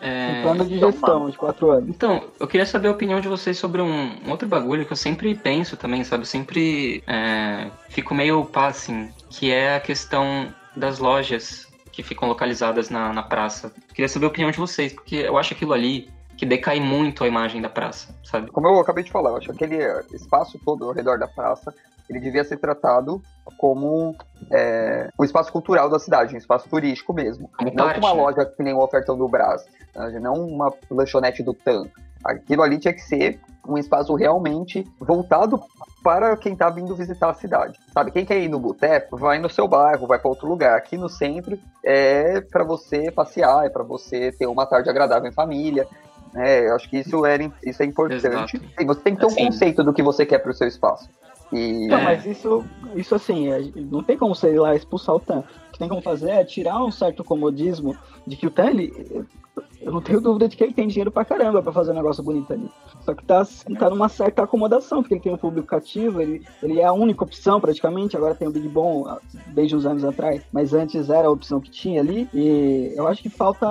É... Um plano de gestão de quatro anos. Então, eu queria saber a opinião de vocês sobre um, um outro bagulho que eu sempre penso também, sabe? Eu sempre é, fico meio pá, assim, que é a questão das lojas que ficam localizadas na, na praça. Eu queria saber a opinião de vocês, porque eu acho aquilo ali que decai muito a imagem da praça, sabe? Como eu acabei de falar, eu acho que aquele espaço todo ao redor da praça ele devia ser tratado como é, um espaço cultural da cidade, um espaço turístico mesmo. Como não parte, uma né? loja que nem o Ofertão do Brás? Não uma lanchonete do TAM. Aquilo ali tinha que ser um espaço realmente voltado para quem está vindo visitar a cidade. Sabe, quem quer ir no boteco, vai no seu bairro, vai para outro lugar. Aqui no centro é para você passear, é para você ter uma tarde agradável em família. É, eu acho que isso, era, isso é importante. Sim, você tem que ter assim, um conceito do que você quer para o seu espaço. E... Não, mas isso, isso assim, é, não tem como você ir lá expulsar o TAN. Que tem como fazer é tirar um certo comodismo de que o TAN, ele, eu não tenho dúvida de que ele tem dinheiro pra caramba pra fazer um negócio bonito ali. Só que tá, tá numa certa acomodação, porque ele tem um público cativo, ele, ele é a única opção praticamente, agora tem o Big Bom ah, desde uns anos atrás, mas antes era a opção que tinha ali, e eu acho que falta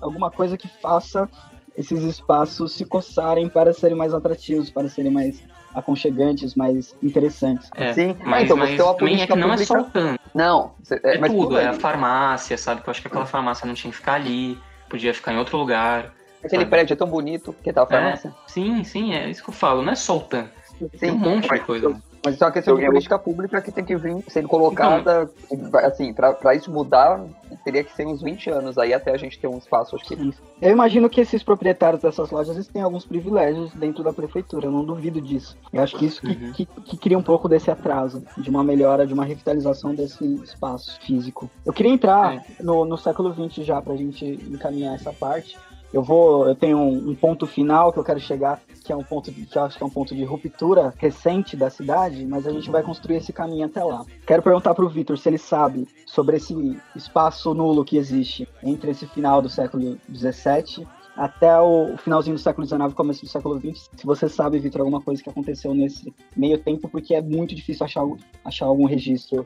alguma coisa que faça esses espaços se coçarem para serem mais atrativos, para serem mais aconchegantes, mais interessantes. É, Sim, mas, então, mas também é que não é só o. Não, é, é tudo, é a farmácia, sabe? Que eu acho que aquela farmácia não tinha que ficar ali, podia ficar em outro lugar. Aquele sabe? prédio é tão bonito que tá a farmácia. É, sim, sim, é isso que eu falo, não é só o. Tem um monte de coisa. Mas isso é uma questão de política pública que tem que vir sendo colocada, então, assim, para isso mudar, teria que ser uns 20 anos aí até a gente ter um espaço, acho que. Eu imagino que esses proprietários dessas lojas eles têm alguns privilégios dentro da prefeitura, eu não duvido disso. Eu acho que isso que, uhum. que, que, cria um pouco desse atraso, de uma melhora, de uma revitalização desse espaço físico. Eu queria entrar é. no, no século XX já, pra gente encaminhar essa parte. Eu vou, eu tenho um, um, ponto final que eu quero chegar, que é um ponto de, que eu acho que é um ponto de ruptura recente da cidade, mas a gente vai construir esse caminho até lá. Quero perguntar para o Vitor se ele sabe sobre esse espaço nulo que existe entre esse final do século XVII até o finalzinho do século XIX, começo do século XX. Se você sabe, Vitor, alguma coisa que aconteceu nesse meio tempo, porque é muito difícil achar, achar algum registro.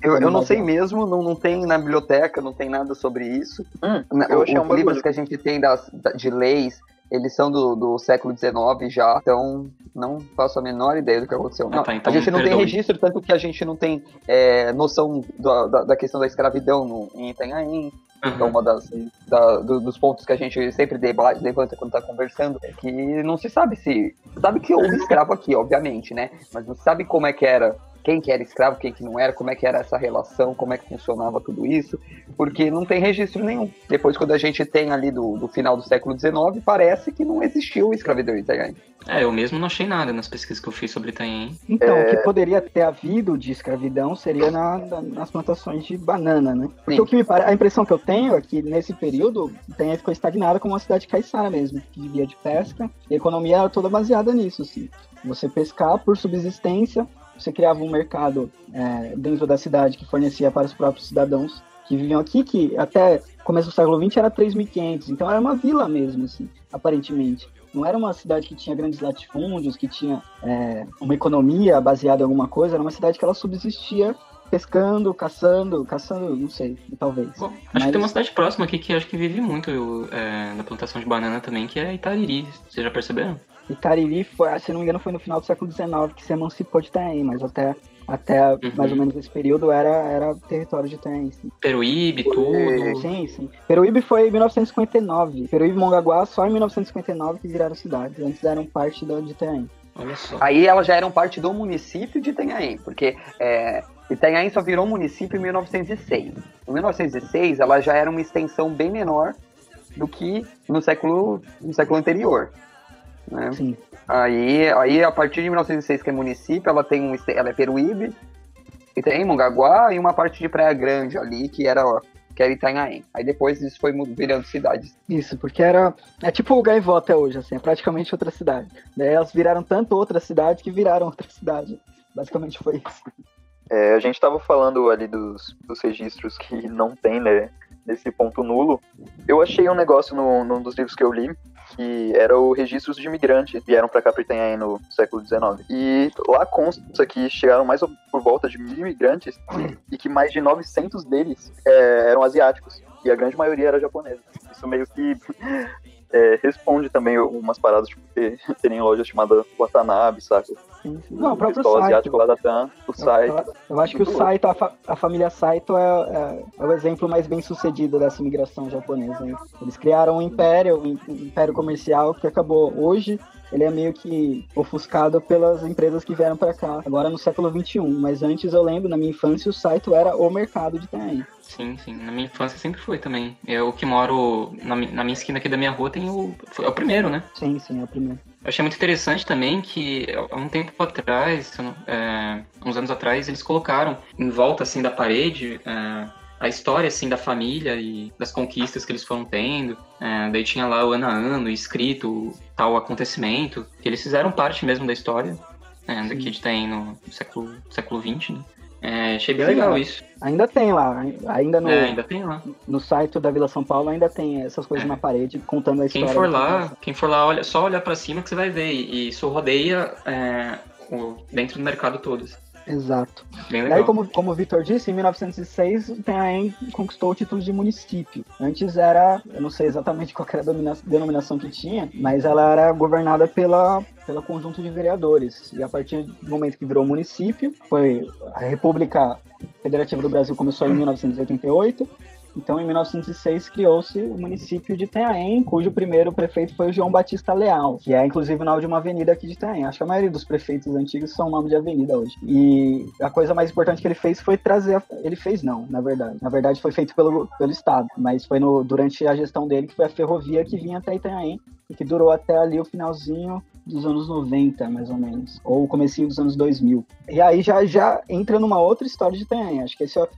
Eu, eu não sei mesmo, não, não tem na biblioteca, não tem nada sobre isso. Hum, eu achei Os livros que a gente tem das, de leis, eles são do, do século XIX já, então não faço a menor ideia do que aconteceu. Não, ah, tá, então a gente não perdoe. tem registro, tanto que a gente não tem é, noção da, da, da, questão da escravidão no, em Itanhaém, Uhum. Então, uma das da, do, dos pontos que a gente sempre debate, levanta quando tá conversando é que não se sabe se. Sabe que houve escravo aqui, obviamente, né? Mas não se sabe como é que era quem que era escravo, quem que não era, como é que era essa relação, como é que funcionava tudo isso, porque não tem registro nenhum. Depois, quando a gente tem ali do, do final do século XIX, parece que não existiu escravidão em Itanhaém. É, eu mesmo não achei nada nas pesquisas que eu fiz sobre Itanhaém. Então, é... o que poderia ter havido de escravidão seria na, na, nas plantações de banana, né? Porque Sim. o que me pare... a impressão que eu tenho é que nesse período Itanhaém ficou estagnada como uma cidade caiçara mesmo, que vivia de pesca, e a economia era toda baseada nisso, assim. Você pescar por subsistência, você criava um mercado é, dentro da cidade que fornecia para os próprios cidadãos que viviam aqui, que até começo do século XX era 3.500, então era uma vila mesmo, assim, aparentemente. Não era uma cidade que tinha grandes latifúndios, que tinha é, uma economia baseada em alguma coisa, era uma cidade que ela subsistia pescando, caçando, caçando, não sei, talvez. Bom, acho Mas... que tem uma cidade próxima aqui que acho que vive muito é, na plantação de banana também, que é Itariri. Vocês já perceberam? E Cariri, foi, se não me engano, foi no final do século XIX que se emancipou de Itanhaém, mas até, até uhum. mais ou menos esse período era, era território de Itanhaém. Sim. Peruíbe, tudo. Sim, sim. Peruíbe foi em 1959. Peruíbe e Mongaguá só em 1959 que viraram cidades. Antes eram parte do, de só. Aí elas já eram parte do município de Itanhaém, porque é, Itanhaém só virou município em 1906. Em 1906, ela já era uma extensão bem menor do que no século, no século anterior. Né? Sim. Aí, aí, a partir de 1906, que é município, ela tem um, ela é Peruíbe, e tem Mongaguá e uma parte de Praia Grande ali, que era que era Itanhaém. Aí depois isso foi virando cidades. Isso, porque era. É tipo o Gaivota hoje, assim, é praticamente outra cidade. Daí elas viraram tanto outra cidade que viraram outra cidade. Basicamente foi isso. É, a gente estava falando ali dos, dos registros que não tem, né? Nesse ponto nulo. Eu achei um negócio no, num dos livros que eu li, que era o registros de imigrantes que vieram para cá para Itanhaém no século XIX. E lá consta que chegaram mais por volta de mil imigrantes e que mais de 900 deles é, eram asiáticos. E a grande maioria era japonesa. Isso meio que é, responde também umas paradas, tipo, ter, terem loja chamada Watanabe, saca? Sim, sim. Não, o próprio Saito. asiático lá da TAM, o Saito. Eu, eu acho que o Saito, a, fa a família Saito é, é, é, o exemplo mais bem sucedido dessa imigração japonesa. Hein? Eles criaram um império, um império comercial que acabou hoje ele é meio que ofuscado pelas empresas que vieram para cá, agora no século 21. Mas antes eu lembro, na minha infância, o site era o mercado de Itaém. Sim, sim. Na minha infância sempre foi também. Eu que moro na, na minha esquina aqui da minha rua tem o. Foi, é o primeiro, né? Sim, sim, é o primeiro. Eu achei muito interessante também que há um tempo atrás, é, uns anos atrás, eles colocaram em volta assim da parede é, a história assim da família e das conquistas que eles foram tendo. É, daí tinha lá o ano a ano escrito tal acontecimento, que eles fizeram parte mesmo da história é, daqui de tem no século século 20, né? É, achei bem Sim, legal isso. Ainda tem lá, ainda no, é, ainda tem lá. no site da Vila São Paulo ainda tem essas coisas é. na parede contando a história. Quem for lá, quem for lá, olha, só olhar para cima que você vai ver e isso rodeia é, o, dentro do mercado todo. Exato. Daí, como, como o Vitor disse, em 1906 Itanhaém conquistou o título de município. Antes era, eu não sei exatamente qual era a denominação que tinha, mas ela era governada pela, pelo conjunto de vereadores. E a partir do momento que virou município, foi a República Federativa do Brasil começou em 1988 Então, em 1906, criou-se o município de Itanhaém, cujo primeiro prefeito foi o João Batista Leal, que é inclusive o nome de uma avenida aqui de Itanhaém. Acho que a maioria dos prefeitos antigos são nome de avenida hoje. E a coisa mais importante que ele fez foi trazer. A... Ele fez, não, na verdade. Na verdade, foi feito pelo, pelo Estado, mas foi no, durante a gestão dele que foi a ferrovia que vinha até Itanhaém e que durou até ali o finalzinho dos anos 90, mais ou menos, ou comecinho dos anos 2000. E aí já, já entra numa outra história de Itanhaém. Acho que esse, a,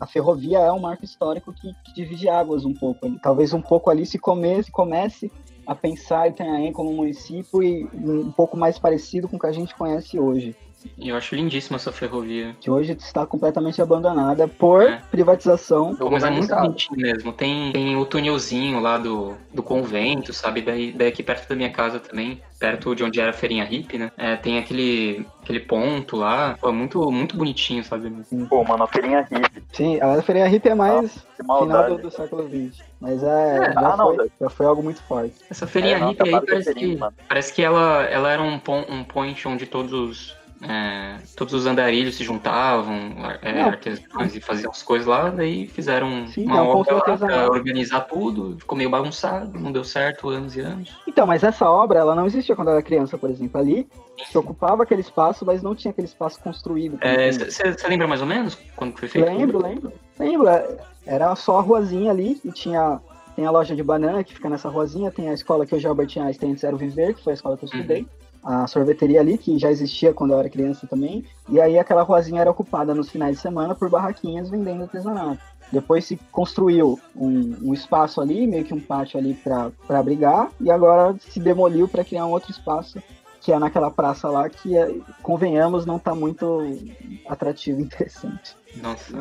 a, ferrovia é um marco histórico que, que, divide águas um pouco. Talvez um pouco ali se comece, comece a pensar Itanhaém como um município e um pouco mais parecido com o que a gente conhece hoje. E eu acho lindíssima essa ferrovia. Que hoje está completamente abandonada por é. privatização. Mas é muito bonitinho mesmo. Tem, tem o túnelzinho lá do, do convento, sabe? Daí, daí aqui perto da minha casa também, perto de onde era a feirinha hippie, né? É, tem aquele, aquele ponto lá. Pô, muito, muito bonitinho, sabe? Pô, mano, a feirinha hippie. Sim, a feirinha hippie é mais ah, final do, do, século XX. Mas é, é já, ah, foi, não, já foi algo muito forte. Essa feirinha é, hippie aí parece que, parece que ela, ela era um, pon, um point onde todos os é, todos os andarilhos se juntavam, é, artesãos, e faziam as coisas lá, daí fizeram Sim, uma obra para organizar tudo, ficou meio bagunçado, não deu certo anos e anos. Então, mas essa obra, ela não existia quando eu era criança, por exemplo. Ali, se ocupava aquele espaço, mas não tinha aquele espaço construído. Você é, lembra mais ou menos quando foi feito? Lembro, lembro. Lembro, é, era só a ruazinha ali, e tinha tem a loja de banana que fica nessa ruazinha, tem a escola que o Albert Einstein antes era o Viver, que foi a escola que eu estudei. Uhum a sorveteria ali, que já existia quando eu era criança também. E aí aquela ruazinha era ocupada nos finais de semana por barraquinhas vendendo artesanato. Depois se construiu um, um espaço ali, meio que um pátio ali para abrigar, e agora se demoliu para criar um outro espaço, que é naquela praça lá, que, é, convenhamos, não está muito atrativo e interessante. Nossa.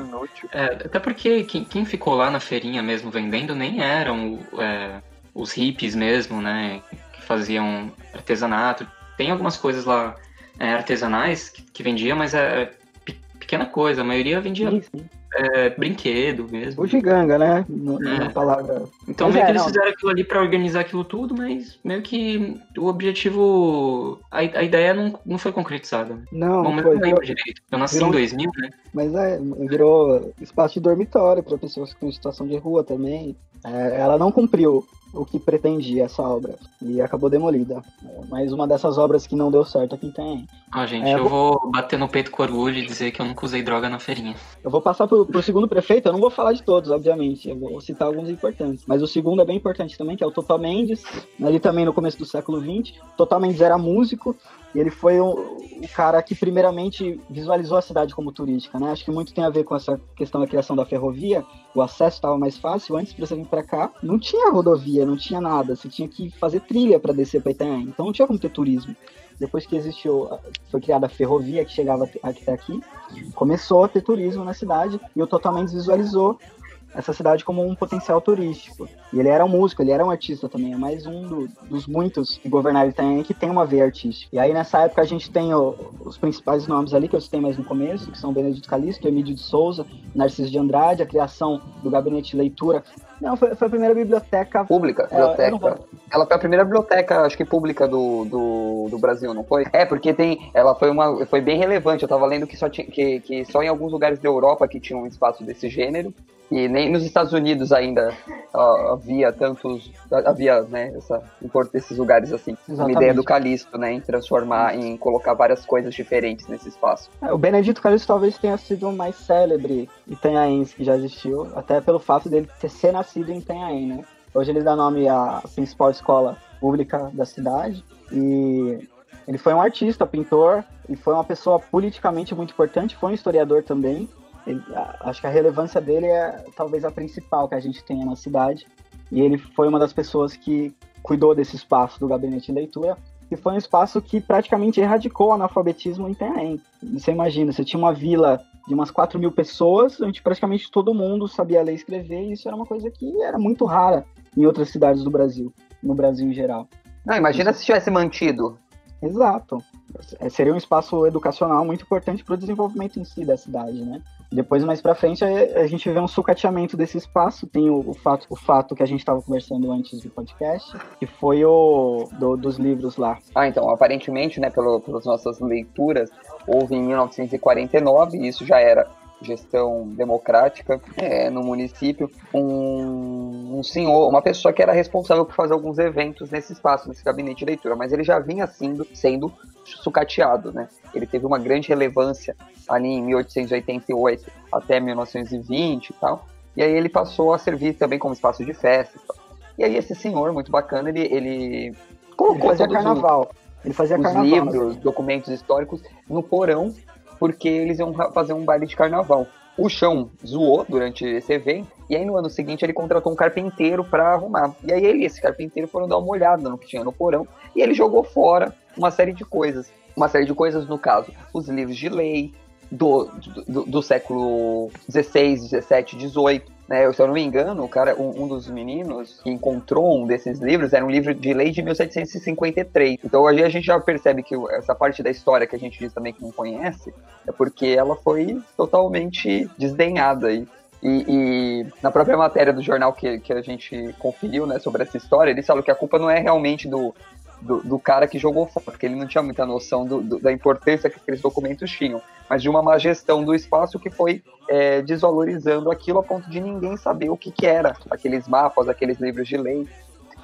É, até porque quem, quem, ficou lá na feirinha mesmo vendendo nem eram é, os hippies mesmo, né? Que faziam artesanato tem algumas coisas lá é, artesanais que, que vendia, mas é, é pequena coisa. A maioria vendia sim, sim. É, brinquedo mesmo. O giganga, né? No, é. palavra. Então mas meio é, que eles não. fizeram aquilo ali para organizar aquilo tudo, mas meio que o objetivo. A, a ideia não, não foi concretizada. Não, Bom, mas foi, não lembro direito. Eu nasci virou, em 2000, né? Mas é, virou espaço de dormitório para pessoas com situação de rua também. É, ela não cumpriu o que pretendia essa obra e acabou demolida. Mais uma dessas obras que não deu certo aqui tem. Ah, gente, é, eu vou... vou bater no peito com orgulho e dizer que eu nunca usei droga na feirinha. Eu vou passar pro, pro segundo prefeito, eu não vou falar de todos, obviamente, eu vou citar alguns importantes. Mas o segundo é bem importante também, que é o Totó Mendes, ali também no começo do século XX. Totó Mendes era músico, e ele foi o, o, cara que primeiramente visualizou a cidade como turística, né? Acho que muito tem a ver com essa questão da criação da ferrovia. O acesso estava mais fácil. Antes, para você vir para cá, não tinha rodovia, não tinha nada. Você tinha que fazer trilha para descer para Itanhaém. Então não tinha como ter turismo. Depois que existiu, foi criada a ferrovia que chegava até aqui, começou a ter turismo na cidade e o Totalmente visualizou essa cidade como um potencial turístico. E ele era um músico, ele era um artista também, é mais um do, dos muitos que governaram Itanhaém que tem uma veia artística. E aí nessa época a gente tem o, os principais nomes ali que eu citei mais no começo, que são Benedito Calixto, Emílio de Souza, Narciso de Andrade, a criação do gabinete de leitura. Não, foi, foi a primeira biblioteca pública. É, biblioteca. Vou... Ela foi a primeira biblioteca, acho que pública do, do, do, Brasil, não foi? É, porque tem. Ela foi uma. Foi bem relevante. Eu tava lendo que só, tinha, que, que só em alguns lugares da Europa que tinha um espaço desse gênero. E nem nos Estados Unidos ainda ó, havia tantos. Havia, né, essa, esses lugares assim. Exatamente. Uma ideia do Calixto, né? Em transformar, em colocar várias coisas diferentes nesse espaço. É, o Benedito Calixto talvez tenha sido o mais célebre itanhaense que já existiu, até pelo fato dele ter ser nascido em Itanhaém, né? Hoje ele dá nome à principal escola pública da cidade e ele foi um artista, pintor, e foi uma pessoa politicamente muito importante, foi um historiador também, ele, acho que a relevância dele é talvez a principal que a gente tenha na cidade. E ele foi uma das pessoas que cuidou desse espaço do gabinete de leitura, que foi um espaço que praticamente erradicou o analfabetismo em Teném. Você imagina, você tinha uma vila de umas 4 mil pessoas, onde praticamente todo mundo sabia ler e escrever, e isso era uma coisa que era muito rara em outras cidades do Brasil, no Brasil em geral. Não, imagina isso. se tivesse mantido. Exato. É, seria um espaço educacional muito importante para o desenvolvimento em si da cidade, né? Depois, mais para frente, a gente vê um sucateamento desse espaço. Tem o, o fato, o fato que a gente estava conversando antes do podcast, que foi o do, dos livros lá. Ah, então, aparentemente, né, pelo, pelas nossas leituras, houve em 1949, e isso já era gestão democrática é, no município, um, um, senhor, uma pessoa que era responsável por fazer alguns eventos nesse espaço, nesse gabinete de leitura, mas ele já vinha sendo, sendo sucateado, né? Ele teve uma grande relevância ali em 1888 até 1920 e tal, e aí ele passou a servir também como espaço de festa e. E aí esse senhor, muito bacana, ele, ele colocou ele fazia carnaval. Os, ele fazia os carnaval, livros, documentos históricos no porão, porque eles iam fazer um baile de carnaval. O chão zoou durante esse evento, e aí no ano seguinte ele contratou um carpinteiro para arrumar. E aí ele e esse carpinteiro foram dar uma olhada no que tinha no porão, e ele jogou fora uma série de coisas. Uma série de coisas, no caso, os livros de lei do, do, do século XVI, XVII, XVIII, né, se eu não me engano, o cara, um, um, dos meninos que encontrou um desses livros era um livro de lei de 1753. Então hoje a gente já percebe que essa parte da história que a gente diz também que não conhece é porque ela foi totalmente desdenhada aí. E, e, na própria matéria do jornal que, que a gente conferiu né, sobre essa história, eles falam que a culpa não é realmente do, do, do, cara que jogou fora, porque ele não tinha muita noção do, do, da importância que aqueles documentos tinham, mas de uma má gestão do espaço que foi é, desvalorizando aquilo a ponto de ninguém saber o que, que era aqueles mapas, aqueles livros de lei.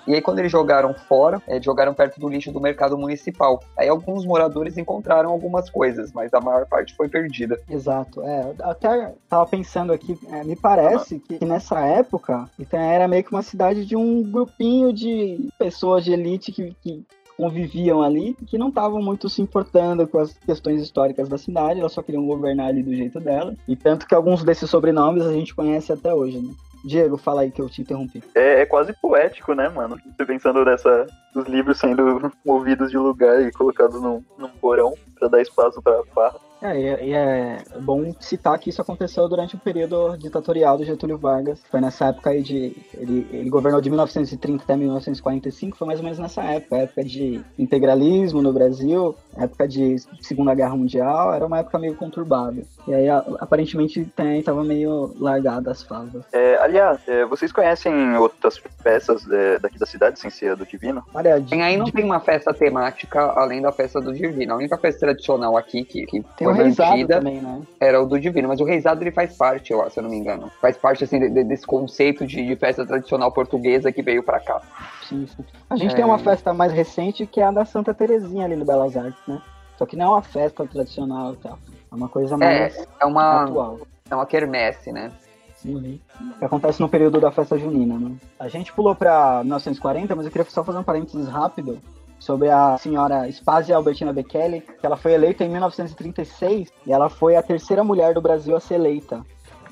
E aí, quando eles jogaram fora, é, jogaram perto do lixo do mercado municipal. Aí, alguns moradores encontraram algumas coisas, mas a maior parte foi perdida. Exato. É, até tava pensando aqui, é, me parece que, que nessa época, então era meio que uma cidade de um grupinho de pessoas de elite que, que conviviam ali, que não estavam muito se importando com as questões históricas da cidade, elas só queriam governar ali do jeito dela. E tanto que alguns desses sobrenomes a gente conhece até hoje, né? Diego, fala aí que eu te interrompi. É, é quase poético, né, mano? Você pensando nessa dos livros sendo movidos de lugar e colocados num, num porão para dar espaço para farra. É, e é, é, bom citar que isso aconteceu durante o período ditatorial do Getúlio Vargas. Foi nessa época aí de. Ele, ele governou de 1930 até 1945, foi mais ou menos nessa época. Época de integralismo no Brasil, época de Segunda Guerra Mundial, era uma época meio conturbada. E aí, aparentemente, também estava meio largada as favas. É, aliás, é, vocês conhecem outras peças é, daqui da cidade, sem ser a do Divino? Olha, de, aí não de... tem uma festa temática além da festa do Divino. A única festa tradicional aqui que, que tem o Reisado também, né? Era o do Divino, mas o Reisado ele faz parte, eu, se eu não me engano. Faz parte, assim, de, de, desse conceito de, de, festa tradicional portuguesa que veio pra cá. Sim, sim. A gente é... tem uma festa mais recente que é a da Santa Terezinha ali no Belas Artes, né? Só que não é uma festa tradicional e tal. É uma coisa é, mais é, é uma, atual. É uma quermesse, né? Uhum. Que acontece no período da festa junina, né? A gente pulou para 1940, mas eu queria só fazer um parênteses rápido sobre a senhora Spazia Albertina Bekele, que ela foi eleita em 1936 e ela foi a terceira mulher do Brasil a ser eleita.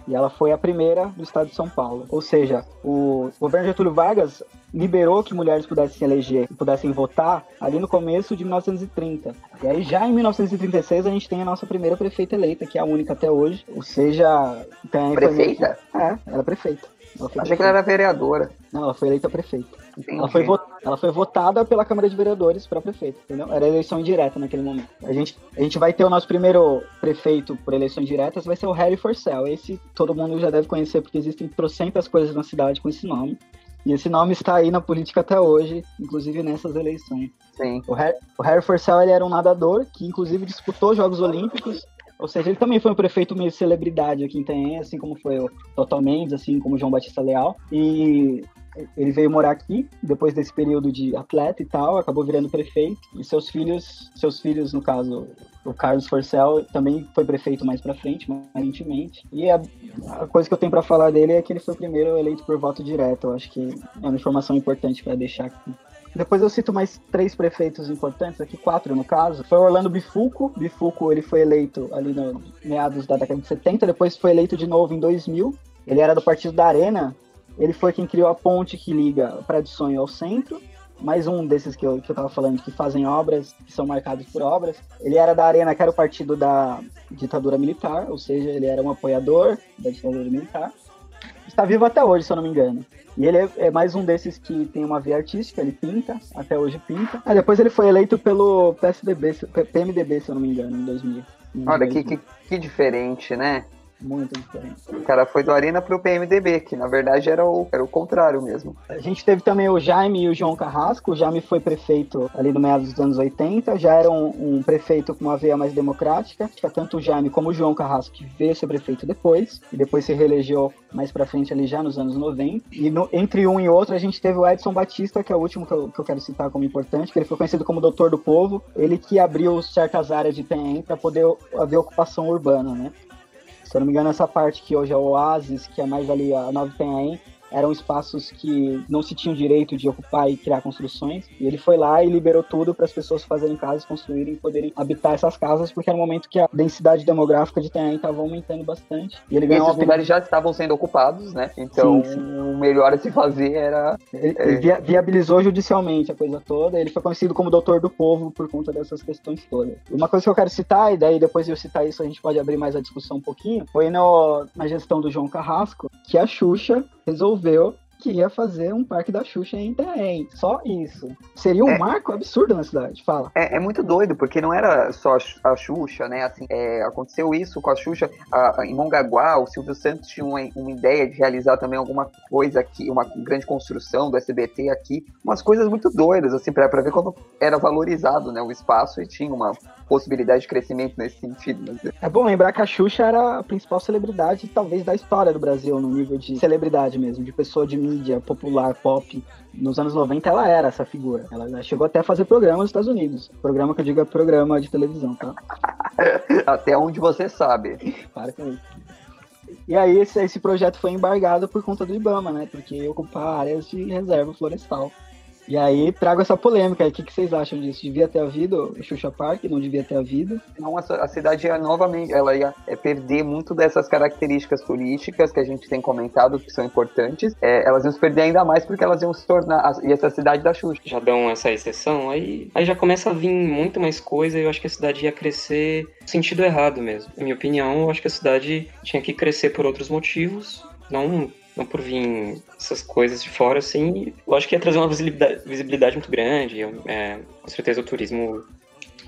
E ela foi a primeira do estado de São Paulo. Ou seja, o governo Getúlio Vargas liberou que mulheres pudessem se eleger e pudessem votar ali no começo de 1930. E aí já em 1936 a gente tem a nossa primeira prefeita eleita, que é a única até hoje. Ou seja, tem Prefeita? É, ela é prefeita. Achei que ela era vereadora. Não, ela foi eleita prefeita. Ela foi, ela foi votada pela Câmara de Vereadores para prefeito, entendeu? Era eleição indireta naquele momento. A gente, a gente vai ter o nosso primeiro prefeito por eleições diretas, vai ser o Harry Forcell. Esse todo mundo já deve conhecer, porque existem trocentas coisas na cidade com esse nome. E esse nome está aí na política até hoje, inclusive nessas eleições. Sim. O Harry, o Harry Forcell ele era um nadador que, inclusive, disputou Jogos Olímpicos ou seja, ele também foi um prefeito meio celebridade aqui em Itanhaém, assim como foi o Toto Mendes, assim como o João Batista Leal. E ele veio morar aqui depois desse período de atleta e tal, acabou virando prefeito. E seus filhos, seus filhos, no caso, o Carlos Forcel também foi prefeito mais para frente, mais recentemente. E a, a, coisa que eu tenho para falar dele é que ele foi o primeiro eleito por voto direto. Eu acho que é uma informação importante para deixar aqui. Depois eu cito mais três prefeitos importantes, aqui quatro no caso. Foi Orlando Bifuco. Bifuco ele foi eleito ali no meados da década de 70, depois foi eleito de novo em 2000. Ele era do Partido da Arena. Ele foi quem criou a ponte que liga Praia do Sonho ao centro. Mais um desses que eu, que eu tava falando, que fazem obras, que são marcados por obras. Ele era da Arena, que era o partido da ditadura militar, ou seja, ele era um apoiador da ditadura militar. Está vivo até hoje, se eu não me engano. E ele é, é, mais um desses que tem uma via artística, ele pinta, até hoje pinta. Aí depois ele foi eleito pelo PSDB, PMDB, se eu não me engano, em 2000. Olha, que, que, que diferente, né? Muito diferente. O cara foi do Arena pro PMDB, que na verdade era o, era o contrário mesmo. A gente teve também o Jaime e o João Carrasco. O Jaime foi prefeito ali no meados dos anos 80, já era um, um prefeito com uma veia mais democrática. Tanto o Jaime como o João Carrasco, que veio ser prefeito depois, e depois se reelegeu mais pra frente ali já nos anos 90. E no, entre um e outro, a gente teve o Edson Batista, que é o último que eu, que eu quero citar como importante, que ele foi conhecido como Doutor do Povo. Ele que abriu certas áreas de Itanhaém para poder haver ocupação urbana, né? Se eu não me engano, essa parte que hoje é o Oasis, que é mais ali a Nova Itanhaém, eram espaços que não se tinham direito de ocupar e criar construções. E ele foi lá e liberou tudo para as pessoas fazerem casas, construírem e poderem habitar essas casas, porque era um momento que a densidade demográfica de Itanhaém estava aumentando bastante. E ele e esses lugares já estavam sendo ocupados, né? Então, sim, sim. o melhor a se fazer era... Ele, é... ele viabilizou judicialmente a coisa toda. Ele foi conhecido como doutor do povo por conta dessas questões todas. Uma coisa que eu quero citar, e daí depois de eu citar isso a gente pode abrir mais a discussão um pouquinho, foi no, na gestão do João Carrasco, que a Xuxa resolveu que ia fazer um parque da Xuxa em Itaém. Só isso. Seria um é, marco absurdo na cidade, fala. É, é, muito doido, porque não era só a Xuxa, né? Assim, é, aconteceu isso com a Xuxa a, a, em Mongaguá, o Silvio Santos tinha uma, uma, ideia de realizar também alguma coisa aqui, uma grande construção do SBT aqui, umas coisas muito doidas, assim, para ver como era valorizado né, o espaço e tinha uma possibilidade de crescimento nesse sentido. Né? É bom lembrar que a Xuxa era a principal celebridade, talvez, da história do Brasil, no nível de celebridade mesmo, de pessoa de mídia popular, pop. Nos anos 90 ela era essa figura. Ela chegou até a fazer programa nos Estados Unidos. Programa que eu digo é programa de televisão, tá? até onde você sabe. Para com isso. E aí esse, esse projeto foi embargado por conta do Ibama, né? Porque ocupar áreas de reserva florestal. E aí trago essa polêmica. O que, que vocês acham disso? Devia ter havido o Xuxa Park? Não devia ter havido? Não, a cidade ia novamente, ela ia é, perder muito dessas características turísticas que a gente tem comentado que são importantes. É, elas iam se perder ainda mais porque elas iam se tornar e essa cidade da Xuxa. Já dão essa exceção, aí, aí já começa a vir muito mais coisa e eu acho que a cidade ia crescer no sentido errado mesmo. Na minha opinião, eu acho que a cidade tinha que crescer por outros motivos, não não por vir essas coisas de fora, assim, lógico que ia trazer uma visibilidade, visibilidade muito grande, é, com certeza o turismo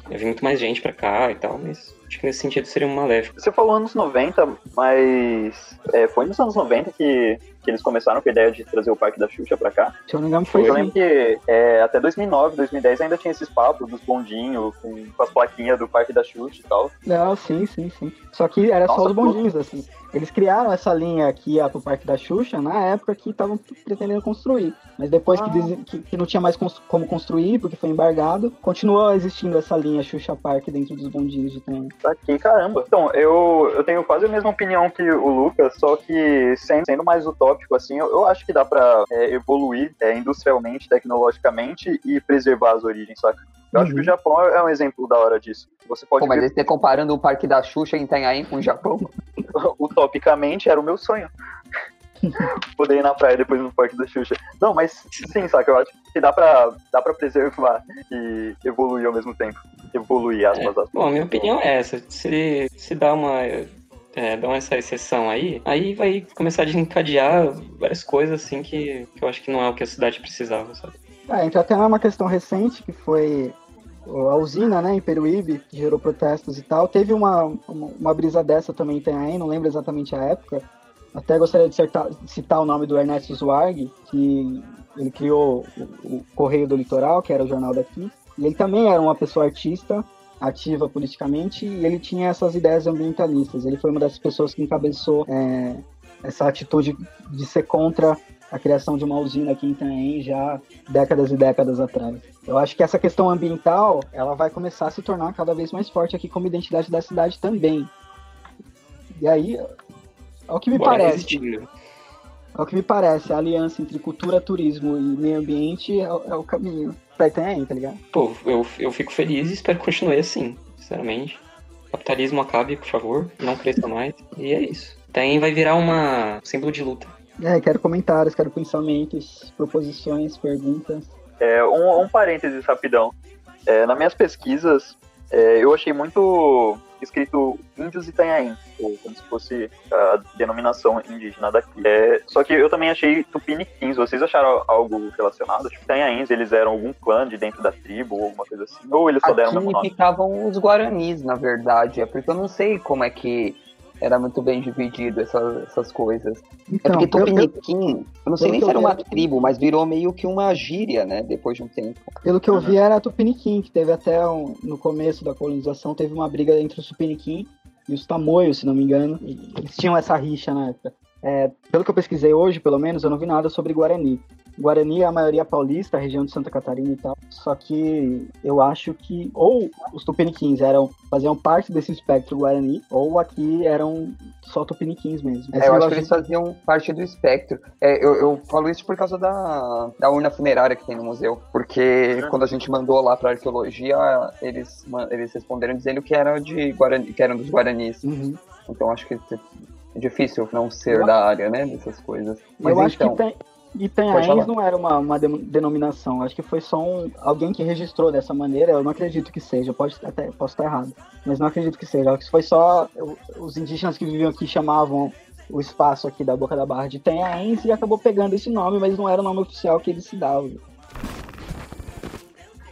ia vir muito mais gente para cá e tal, mas acho que nesse sentido seria um maléfico. Você falou anos 90, mas é, foi nos anos 90 que que eles começaram com a ideia de trazer o Parque da Xuxa pra cá. Se eu não me engano, foi Eu lembro que é, até 2009, 2010 ainda tinha esses papos dos bondinhos com, com, as plaquinhas do Parque da Xuxa e tal. Não, sim, sim, sim. Só que era Nossa, só os bondinhos, assim. Eles criaram essa linha aqui ia pro Parque da Xuxa na época que estavam pretendendo construir. Mas depois ah. que, que, que, não tinha mais como construir, porque foi embargado, continuou existindo essa linha Xuxa Park dentro dos bondinhos de trem. Tá aqui, caramba. Então, eu, eu tenho quase a mesma opinião que o Lucas, só que sendo, sendo mais utópico tópico, assim, eu, eu acho que dá para é, evoluir é, industrialmente, tecnologicamente e preservar as origens, saca? Eu uhum. acho que o uhum. Japão é um exemplo da hora disso. Você pode Pô, mas ver... você comparando o Parque da Xuxa em Itanhaém com o Japão? Utopicamente era o meu sonho. Poder ir na praia depois do Parque da Xuxa. Não, mas sim, saca? Eu acho que dá pra, dá pra preservar e evoluir ao mesmo tempo. Evoluir, aspas, é. aspas. Bom, minha opinião é essa. Se, se dá uma é, dão essa exceção aí, aí vai começar a desencadear várias coisas assim que, que eu acho que não é o que a cidade precisava, sabe? É, então até uma questão recente que foi a usina, né, em Peruíbe, que gerou protestos e tal. Teve uma, uma, brisa dessa também em Itanhaém, não lembro exatamente a época. Até gostaria de citar, citar o nome do Ernesto Zuarg, que ele criou o, o Correio do Litoral, que era o jornal daqui. E ele também era uma pessoa artista, ativa politicamente e ele tinha essas ideias ambientalistas. Ele foi uma das pessoas que encabeçou é, essa atitude de ser contra a criação de uma usina aqui em Itaém já décadas e décadas atrás. Eu acho que essa questão ambiental ela vai começar a se tornar cada vez mais forte aqui como identidade da cidade também. E aí, é o que me Bora parece. É o que me parece, a aliança entre cultura, turismo e meio ambiente é, é o caminho pra Itanhaém, tá ligado? Pô, eu, eu fico feliz e espero que continue assim, sinceramente. capitalismo acabe, por favor, não cresça mais. E é isso. Itanhaém vai virar uma símbolo de luta. É, quero comentários, quero pensamentos, proposições, perguntas. É, um, um parênteses rapidão. É, nas minhas pesquisas, é, eu achei muito escrito Índios Itanhaém, ou como se fosse a denominação indígena daqui. É, só que eu também achei Tupiniquins. Vocês acharam algo relacionado? Tipo, Itanhaéns, eles eram algum clã de dentro da tribo ou alguma coisa assim? Ou eles só deram o nome? ficavam os Guaranis, na verdade. É porque eu não sei como é que era muito bem dividido essas, essas coisas. É então, é porque Tupiniquim, eu, eu, eu não sei nem se era uma tribo, mas virou meio que uma gíria, né? Depois de um tempo. Pelo que eu vi, era Tupiniquim, que teve até um, no começo da colonização, teve uma briga entre os Tupiniquim e os Tamoios, se não me engano. Eles tinham essa rixa na época. É, pelo que eu pesquisei hoje, pelo menos, eu não vi nada sobre Guarani. Guarani é a maioria paulista, a região de Santa Catarina e tal. Só que eu acho que ou os tupiniquins eram faziam parte desse espectro Guarani, ou aqui eram só tupiniquins mesmo. É, eu acho que eles faziam parte do espectro. É, eu, eu, falo isso por causa da, da urna funerária que tem no museu, porque quando a gente mandou lá para arqueologia, eles, eles responderam dizendo que era de Guarani, que eram dos Guaranis. Uhum. Então acho que é difícil não ser eu da área, né, dessas coisas. Mas eu acho então, que tem, Itanhaém não era uma, uma denominação, acho que foi só um, alguém que registrou dessa maneira, eu não acredito que seja, pode até posso estar errado, mas não acredito que seja, acho que foi só os indígenas que viviam aqui chamavam o espaço aqui da Boca da Barra de Itanhaém e acabou pegando esse nome, mas não era o nome oficial que eles se davam.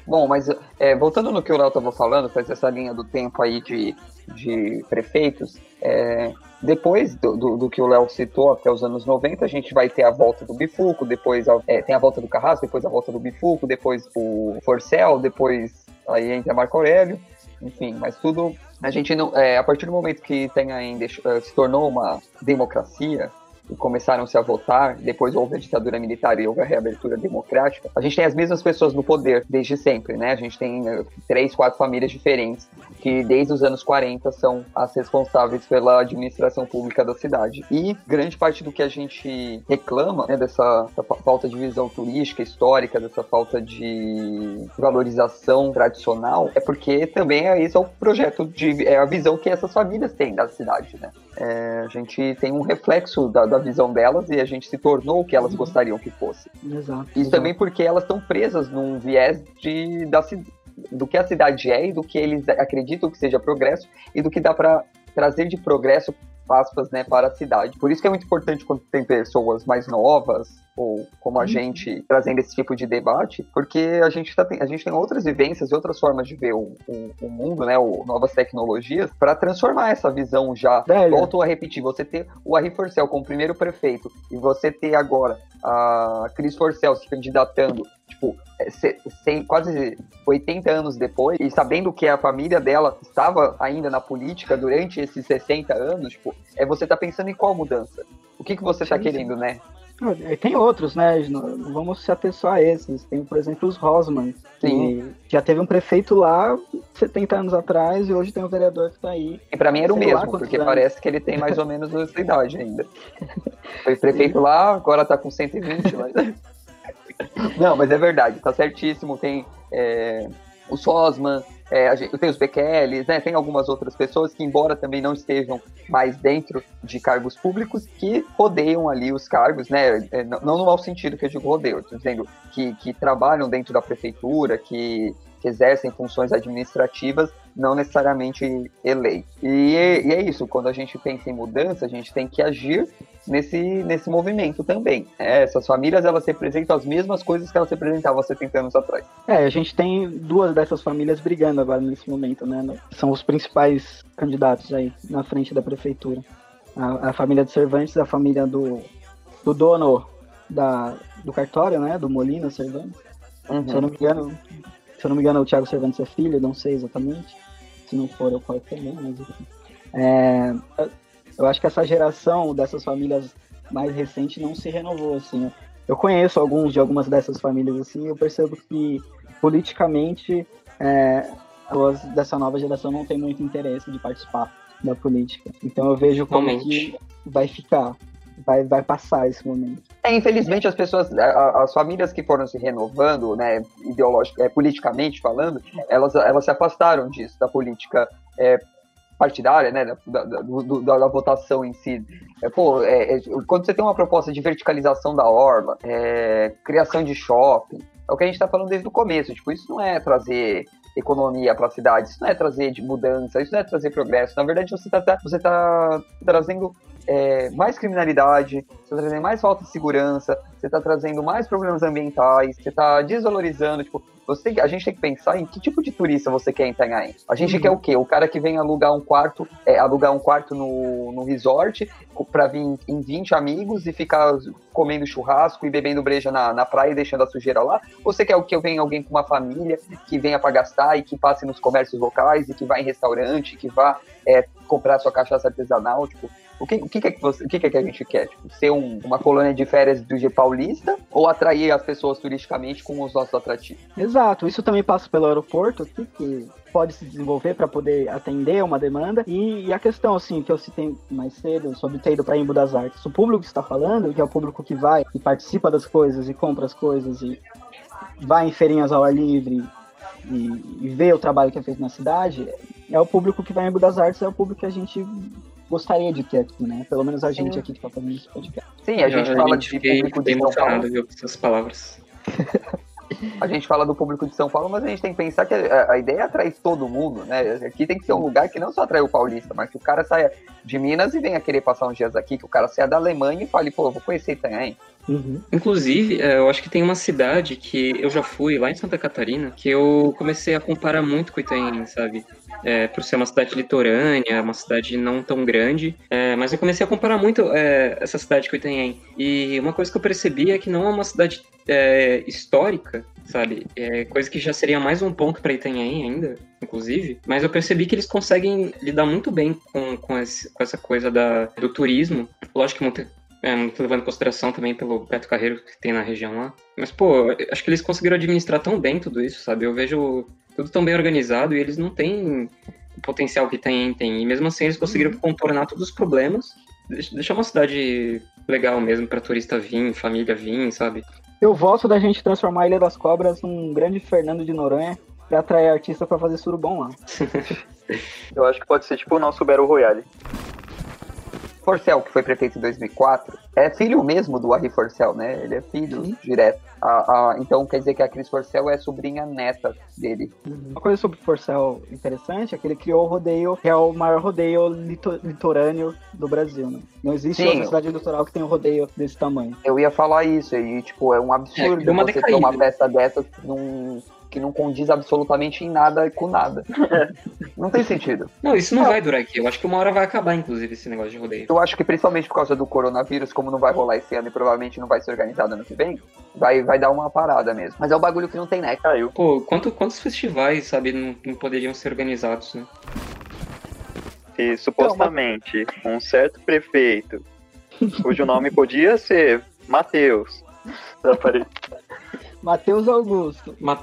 Bom, mas é, voltando no que o Léo estava falando, faz essa linha do tempo aí de, de prefeitos, é, depois do, do, do, que o Léo citou, até os anos 90, a gente vai ter a volta do Bifuco, depois a, é, tem a volta do Carrasco, depois a volta do Bifuco, depois o Forcel, depois aí entra Marco Aurélio, enfim, mas tudo a gente não, é, a partir do momento que tem ainda eh, se tornou uma democracia, e começaram-se a votar, depois houve a ditadura militar e houve a reabertura democrática, a gente tem as mesmas pessoas no poder desde sempre, né? A gente tem uh, três, quatro famílias diferentes que desde os anos 40 são as responsáveis pela administração pública da cidade. E grande parte do que a gente reclama, né, dessa, falta de visão turística, histórica, dessa falta de valorização tradicional, é porque também é esse é o projeto de é a visão que essas famílias têm da cidade, né? É, a gente tem um reflexo da, da, visão delas e a gente se tornou o que elas uhum. gostariam que fosse. Exato. Isso exato. também porque elas estão presas num viés de, da, do que a cidade é e do que eles acreditam que seja progresso e do que dá para trazer de progresso aspas, né, para a cidade. Por isso que é muito importante quando tem pessoas mais novas, ou como a uhum. gente trazendo esse tipo de debate, porque a gente, tá, a gente tem outras vivências e outras formas de ver o, o, o mundo, né, o, novas tecnologias, para transformar essa visão já. Velho. Volto a repetir, você ter o Harry Forcel como primeiro prefeito e você ter agora a Cris Forcel se candidatando, tipo, é, sem, quase 80 anos depois, e sabendo que a família dela estava ainda na política durante esses 60 anos, tipo, é você tá pensando em qual mudança? O que, que você está querendo, né? Tem outros, né? Não vamos se ater só a esses. Tem, por exemplo, os Rosman, que Sim. já teve um prefeito lá 70 anos atrás e hoje tem um vereador que está aí. E para mim era o mesmo, porque anos. parece que ele tem mais ou menos essa idade ainda. Foi prefeito Sim. lá, agora está com 120. Mas... Não, mas é verdade, tá certíssimo. Tem é, o Sosman, é, gente, tem os BQLs, né, tem algumas outras pessoas que, embora também não estejam mais dentro de cargos públicos, que rodeiam ali os cargos, né, é, não no mau sentido que eu digo rodeio, estou dizendo que, que trabalham dentro da prefeitura, que, que exercem funções administrativas não necessariamente eleitos. E, e, é isso, quando a gente pensa em mudança, a gente tem que agir nesse, nesse movimento também. É, essas famílias, elas representam as mesmas coisas que elas representavam há 70 anos atrás. É, a gente tem duas dessas famílias brigando agora nesse momento, né? São os principais candidatos aí na frente da prefeitura. A, a família de Cervantes, a família do, do dono da, do cartório, né? Do Molina Cervantes. Uhum. Se eu não me engano, se eu não me engano, o Thiago Cervantes é filho, não sei exatamente. Se não for, eu posso também, mas enfim. É, eu acho que essa geração dessas famílias mais recente não se renovou, assim. Eu conheço alguns de algumas dessas famílias, assim, eu percebo que politicamente é, as dessa nova geração não tem muito interesse de participar da política. Então eu vejo como Realmente. que vai ficar vai, vai passar esse momento. É, infelizmente as pessoas, as famílias que foram se renovando, né, ideológica, é, politicamente falando, elas, elas se afastaram disso, da política é, partidária, né, da, da, da, da, votação em si. É, pô, é, é, quando você tem uma proposta de verticalização da orla, é, criação de shopping, é o que a gente está falando desde o começo. Tipo, isso não é trazer economia para a cidade, isso não é trazer mudança, isso não é trazer progresso. Na verdade, você está você tá trazendo é, mais criminalidade, você está trazendo mais falta de segurança, você está trazendo mais problemas ambientais, você está desvalorizando, tipo, você, a gente tem que pensar em que tipo de turista você quer em Itanhaém. A gente Uhum. quer o quê? O cara que vem alugar um quarto, é, alugar um quarto no, no resort pra vir em 20 amigos e ficar comendo churrasco e bebendo breja na, na praia e deixando a sujeira lá? Ou você quer o que venha alguém com uma família que venha pra gastar e que passe nos comércios locais e que vá em restaurante, que vá é, comprar sua cachaça artesanal? Tipo, o que, o que, é que você, o que é que a gente quer? Tipo, ser um- uma colônia de férias do G paulista ou atrair as pessoas turisticamente com os nossos atrativos? Exato, isso também passa pelo aeroporto aqui, que pode se desenvolver para poder atender uma demanda. E, e a questão, assim, que eu citei mais cedo sobre ter ido para Embu das Artes. O público que está falando, que é o público que vai e participa das coisas e compra as coisas e vai em feirinhas ao ar livre e, e vê o trabalho que é feito na cidade, é o público que vai em Embu das Artes, é o público que a gente gostaria de ter aqui, né? Pelo menos a gente Sim. aqui que está fazendo esse podcast. Sim, a gente fala de fiquei, público de São Paulo. viu, com essas palavras. A gente fala do público de São Paulo, mas a gente tem que pensar que a, a ideia é atrair todo mundo, né? Aqui tem que ser um lugar que não só atrai o paulista, mas que o cara saia de Minas e venha querer passar uns dias aqui, que o cara saia da Alemanha e fale, pô, eu vou conhecer Itanhaém. Uhum. Inclusive, é, eu acho que tem uma cidade que eu já fui, lá em Santa Catarina, que eu comecei a comparar muito com Itanhaém, sabe? É, por ser uma cidade litorânea, uma cidade não tão grande, é, mas eu comecei a comparar muito é, essa cidade com Itanhaém. E uma coisa que eu percebi é que não é uma cidade é, histórica, sabe? É coisa que já seria mais um ponto para Itanhaém ainda, inclusive. Mas eu percebi que eles conseguem lidar muito bem com, com, esse- com essa coisa da, do turismo. Lógico que muito, é, muito levando em consideração também pelo Beto Carreiro que tem na região lá. Mas, pô, eu acho que eles conseguiram administrar tão bem tudo isso, sabe? Eu vejo tudo tão bem organizado e eles não têm o potencial que tem, tem. E mesmo assim eles conseguiram contornar todos os problemas, deix- deixar uma cidade legal mesmo pra turista vir, família vir, sabe? Eu voto da gente transformar a Ilha das Cobras num grande Fernando de Noronha pra atrair artista pra fazer surubom lá. Eu acho que pode ser tipo o nosso Battle Royale. Forcel, que foi prefeito em 2004, é filho mesmo do Harry Forcel, né? Ele é filho Sim. direto. A- a- então quer dizer que a Cris Forcel é sobrinha neta dele. Uma coisa sobre o Forcel interessante é que ele criou o rodeio, que é o maior rodeio lito- litorâneo do Brasil, né? Não existe Sim. outra cidade litoral que tenha um rodeio desse tamanho. Eu ia falar isso, e tipo, é um absurdo deu uma você ter decaída. uma peça dessa que não, que não condiz absolutamente em nada com nada. não tem sentido. Não, isso não vai durar aqui. Eu acho que uma hora vai acabar, inclusive, esse negócio de rodeio. Eu acho que principalmente por causa do coronavírus, como não vai rolar esse ano e provavelmente não vai ser organizado ano que vem, vai, vai dar uma parada mesmo. Mas é um bagulho que não tem net. Caiu. Pô, quanto, quantos festivais, sabe, não, não poderiam ser organizados, né? E supostamente um certo prefeito, cujo nome podia ser Matheus. Matheus Augusto. Mas...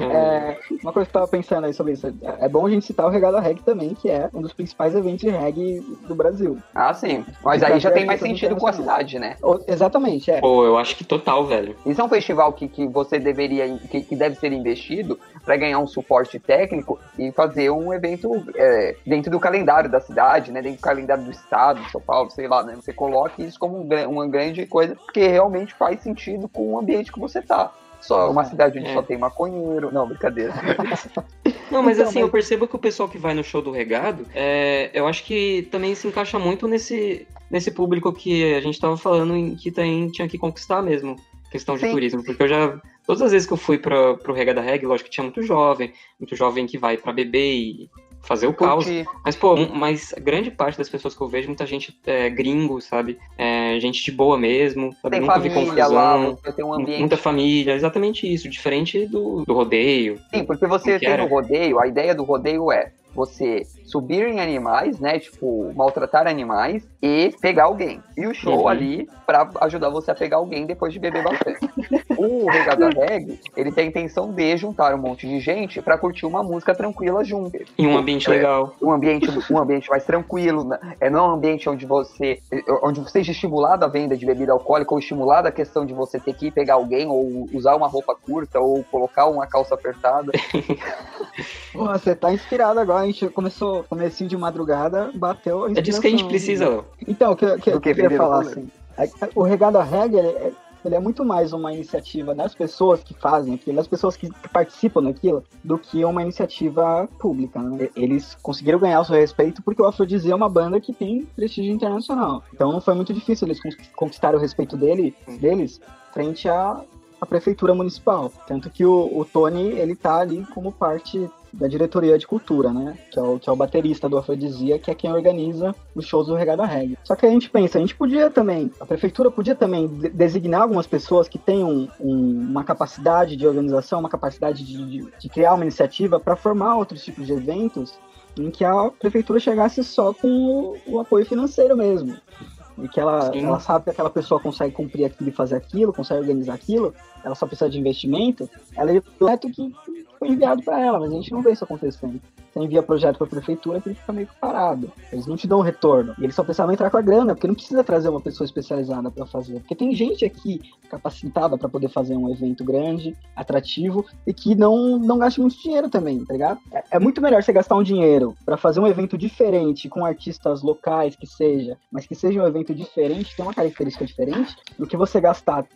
É, uma coisa que eu tava pensando aí sobre isso. É bom a gente citar o Regada Reg também, que é um dos principais eventos de reggae do Brasil. Ah, sim. Mas aí já tem mais sentido com a cidade, né? O- Exatamente, é. Pô, eu acho que total, velho. Isso é um festival que, que você deveria, que, que deve ser investido para ganhar um suporte técnico e fazer um evento é, dentro do calendário da cidade, né? Dentro do calendário do estado, de São Paulo, sei lá, né? Você coloque isso como um uma grande coisa, porque realmente faz sentido com o ambiente que você tá. Só uma cidade onde É. só tem maconheiro. Não, brincadeira. Não, mas Então, assim, mas- eu percebo que o pessoal que vai no show do regado, é, eu acho que também se encaixa muito nesse, nesse público que a gente tava falando em que tem, tinha que conquistar mesmo, questão de Sim. turismo. Porque eu já. Todas as vezes que eu fui pra, pro Regada Reg, lógico que tinha muito jovem, muito jovem que vai pra beber e fazer o caos. Mas, pô, um- mas grande parte das pessoas que eu vejo, muita gente é, gringo, sabe? É, gente de boa mesmo, sabe? Tem Nunca vi família lá, confusão. você tem um ambiente Muita família, exatamente isso, diferente do, do rodeio. Sim, porque você tem no rodeio, a ideia do rodeio é você subir em animais, né? Tipo, maltratar animais e pegar alguém. E o show Uhum. ali pra ajudar você a pegar alguém depois de beber bastante. o Regada Reg, ele tem a intenção de juntar um monte de gente pra curtir uma música tranquila junto. Em um ambiente É. legal. Um ambiente, um ambiente mais tranquilo, né? é não um ambiente onde você onde você seja estimulado a venda de bebida alcoólica ou estimulado a questão de você ter que ir pegar alguém ou usar uma roupa curta ou colocar uma calça apertada. Pô, você tá inspirado agora, a gente começou, comecinho de madrugada, bateu a É disso que a gente precisa, Léo. Então, o que, que, eu queria falar, o assim, é o Regada Reg, ele é, ele é muito mais uma iniciativa das pessoas que fazem aquilo, das pessoas que participam daquilo, do que uma iniciativa pública, né? Eles conseguiram ganhar o seu respeito porque o Afrodisia é uma banda que tem prestígio internacional. Então não foi muito difícil eles con- conquistarem o respeito dele, deles frente a a prefeitura municipal. Tanto que o, o Tony, ele tá ali como parte da diretoria de cultura, né? Que é o, que é o baterista do Afrodisia, que é quem organiza os shows do Regada Reggae. Só que a gente pensa, a gente podia também, a prefeitura podia também de designar algumas pessoas que tenham um, uma capacidade de organização, uma capacidade de, de, de criar uma iniciativa para formar outros tipos de eventos em que a prefeitura chegasse só com o, o apoio financeiro mesmo e que ela, ela sabe que aquela pessoa consegue cumprir aquilo e fazer aquilo, consegue organizar aquilo, ela só precisa de investimento, ela é o projeto que foi enviado para ela, mas a gente não vê isso acontecendo. Você envia projeto para a prefeitura que ele fica meio parado. Eles não te dão retorno. E eles só precisavam entrar com a grana, porque não precisa trazer uma pessoa especializada para fazer. Porque tem gente aqui capacitada para poder fazer um evento grande, atrativo, e que não, não gasta muito dinheiro também, tá ligado? É, é muito melhor você gastar um dinheiro para fazer um evento diferente, com artistas locais que seja, mas que seja um evento diferente, tem uma característica diferente, do que você gastar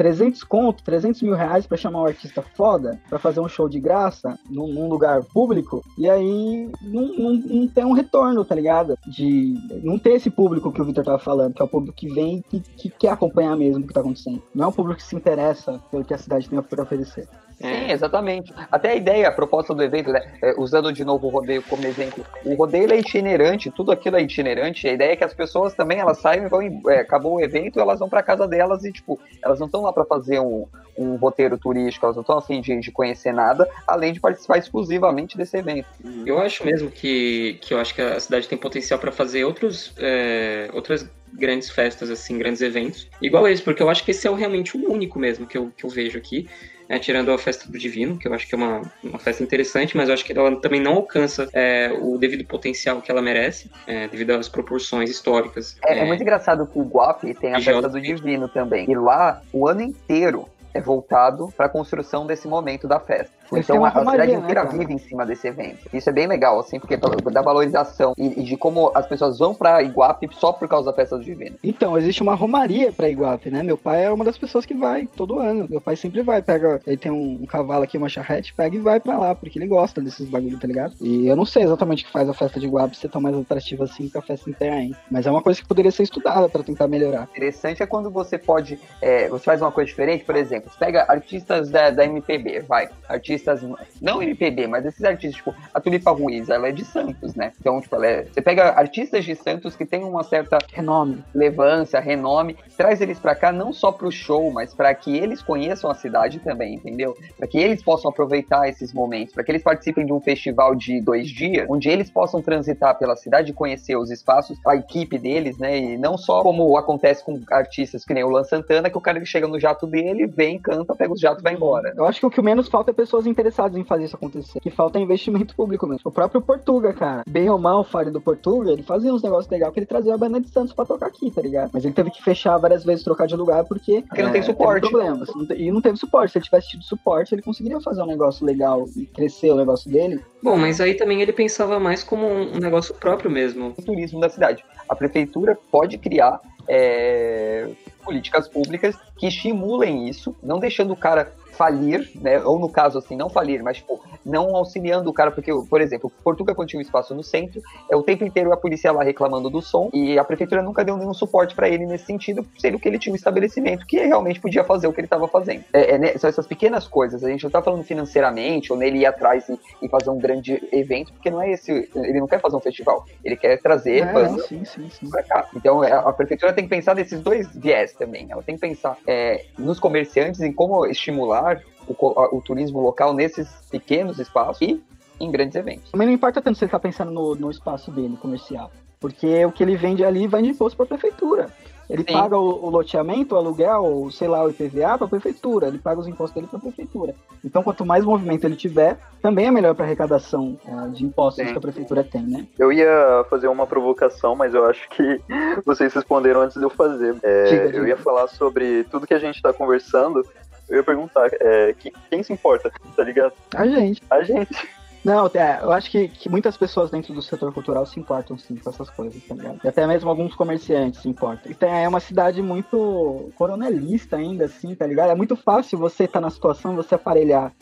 300 conto, 300 mil reais para chamar um artista foda, para fazer um show de graça num, num lugar público, e aí não, não, não, tem um retorno, tá ligado? De não ter esse público que o Victor tava falando, que é o público que vem e que, que quer acompanhar mesmo o que tá acontecendo. Não é um público que se interessa pelo que a cidade tem a oferecer. Sim, é. exatamente. Até a ideia, a proposta do evento, né? É, usando de novo o rodeio como exemplo, o rodeio é itinerante, tudo aquilo é itinerante. A ideia é que as pessoas também elas saem e vão, é, acabou o evento, elas vão para casa delas e tipo, elas não estão lá para fazer um, um roteiro turístico, elas não estão afim de, de conhecer nada, além de participar exclusivamente desse evento. Eu acho mesmo que, que eu acho que a cidade tem potencial para fazer outros, é, outras grandes festas, assim, grandes eventos, igual esse, porque eu acho que esse é realmente o único mesmo que eu, que eu vejo aqui né, tirando a festa do Divino, que eu acho que é uma, uma festa interessante, mas eu acho que ela também não alcança é, o devido potencial que ela merece, é, devido às proporções históricas. É, é, é muito engraçado que o Guape tem a festa do Divino também. E lá, o ano inteiro, é voltado para a construção desse momento da festa. Então a, cidade inteira né, vive em cima desse evento. Isso é bem legal, assim, porque da valorização e, e de como as pessoas vão para Iguape só por causa da festa do divino. Então, existe uma romaria para Iguape, né? Meu pai é uma das pessoas que vai todo ano. Meu pai sempre vai, pega, ele tem um, um cavalo aqui, uma charrete, pega e vai para lá, porque ele gosta desses bagulho, tá ligado? E eu não sei exatamente o que faz a festa de Iguape ser tão mais atrativa assim que a festa inteira aí. Mas é uma coisa que poderia ser estudada para tentar melhorar. Interessante é quando você pode, é, você faz uma coisa diferente, por exemplo, você pega artistas da, da MPB, vai, artistas artistas, não MPB, mas esses artistas, tipo, a Tulipa Ruiz, ela é de Santos, né? Então, tipo, ela é, você pega artistas de Santos que tem uma certa renome, relevância, renome, traz eles para cá não só pro show, mas para que eles conheçam a cidade também, entendeu? Para que eles possam aproveitar esses momentos, para que eles participem de um festival de dois dias, onde eles possam transitar pela cidade e conhecer os espaços, a equipe deles, né? E não só como acontece com artistas que nem o Lan Santana, que o cara chega no jato dele, vem, canta, pega os jatos e vai embora. Eu acho que o que menos falta é pessoas interessados em fazer isso acontecer. Que falta investimento público mesmo. O próprio Portuga, cara. Bem ou mal, Fábio do Portuga, ele fazia uns negócios legais, porque ele trazia a banda de Santos pra tocar aqui, tá ligado? Mas ele teve que fechar várias vezes, trocar de lugar, porque. Porque é, não tem suporte. problemas. E não teve suporte. Se ele tivesse tido suporte, ele conseguiria fazer um negócio legal e crescer o negócio dele. Bom, mas aí também ele pensava mais como um negócio próprio mesmo. O turismo da cidade. A prefeitura pode criar é, políticas públicas que estimulem isso, não deixando o cara falir, né? Ou no caso assim, não falir, mas tipo, não auxiliando o cara, porque, por exemplo, Portugal quando tinha um espaço no centro, é o tempo inteiro a polícia lá reclamando do som e a prefeitura nunca deu nenhum suporte para ele nesse sentido, sendo que ele tinha um estabelecimento que realmente podia fazer o que ele estava fazendo. É, é, né? São essas pequenas coisas, a gente não tá falando financeiramente ou nele ir atrás e, e, fazer um grande evento, porque não é esse, ele não quer fazer um festival, ele quer trazer é, banda sim, sim, sim. pra cá. Então a, a, prefeitura tem que pensar nesses dois viés também, ela tem que pensar é, nos comerciantes, em como estimular o, o turismo local nesses pequenos espaços e em grandes eventos. Mas não importa tanto se ele está pensando no, no espaço dele comercial, porque o que ele vende ali vai de imposto para a prefeitura. Ele Sim. paga o, o, loteamento, o aluguel, ou sei lá, o IPVA para a prefeitura. Ele paga os impostos dele para a prefeitura. Então, quanto mais movimento ele tiver, também é melhor para arrecadação é, de impostos Sim. que a prefeitura tem, né? Eu ia fazer uma provocação, mas eu acho que vocês responderam antes de eu fazer. É, diga, diga. Eu ia falar sobre tudo que a gente está conversando eu ia perguntar, é, quem se importa, tá ligado? A gente. A gente. Não, é, eu acho que, que muitas pessoas dentro do setor cultural se importam sim com essas coisas, tá ligado? E até mesmo alguns comerciantes se importam. E tem, é uma cidade muito coronelista ainda, assim, tá ligado? É muito fácil você estar tá na situação, você aparelhar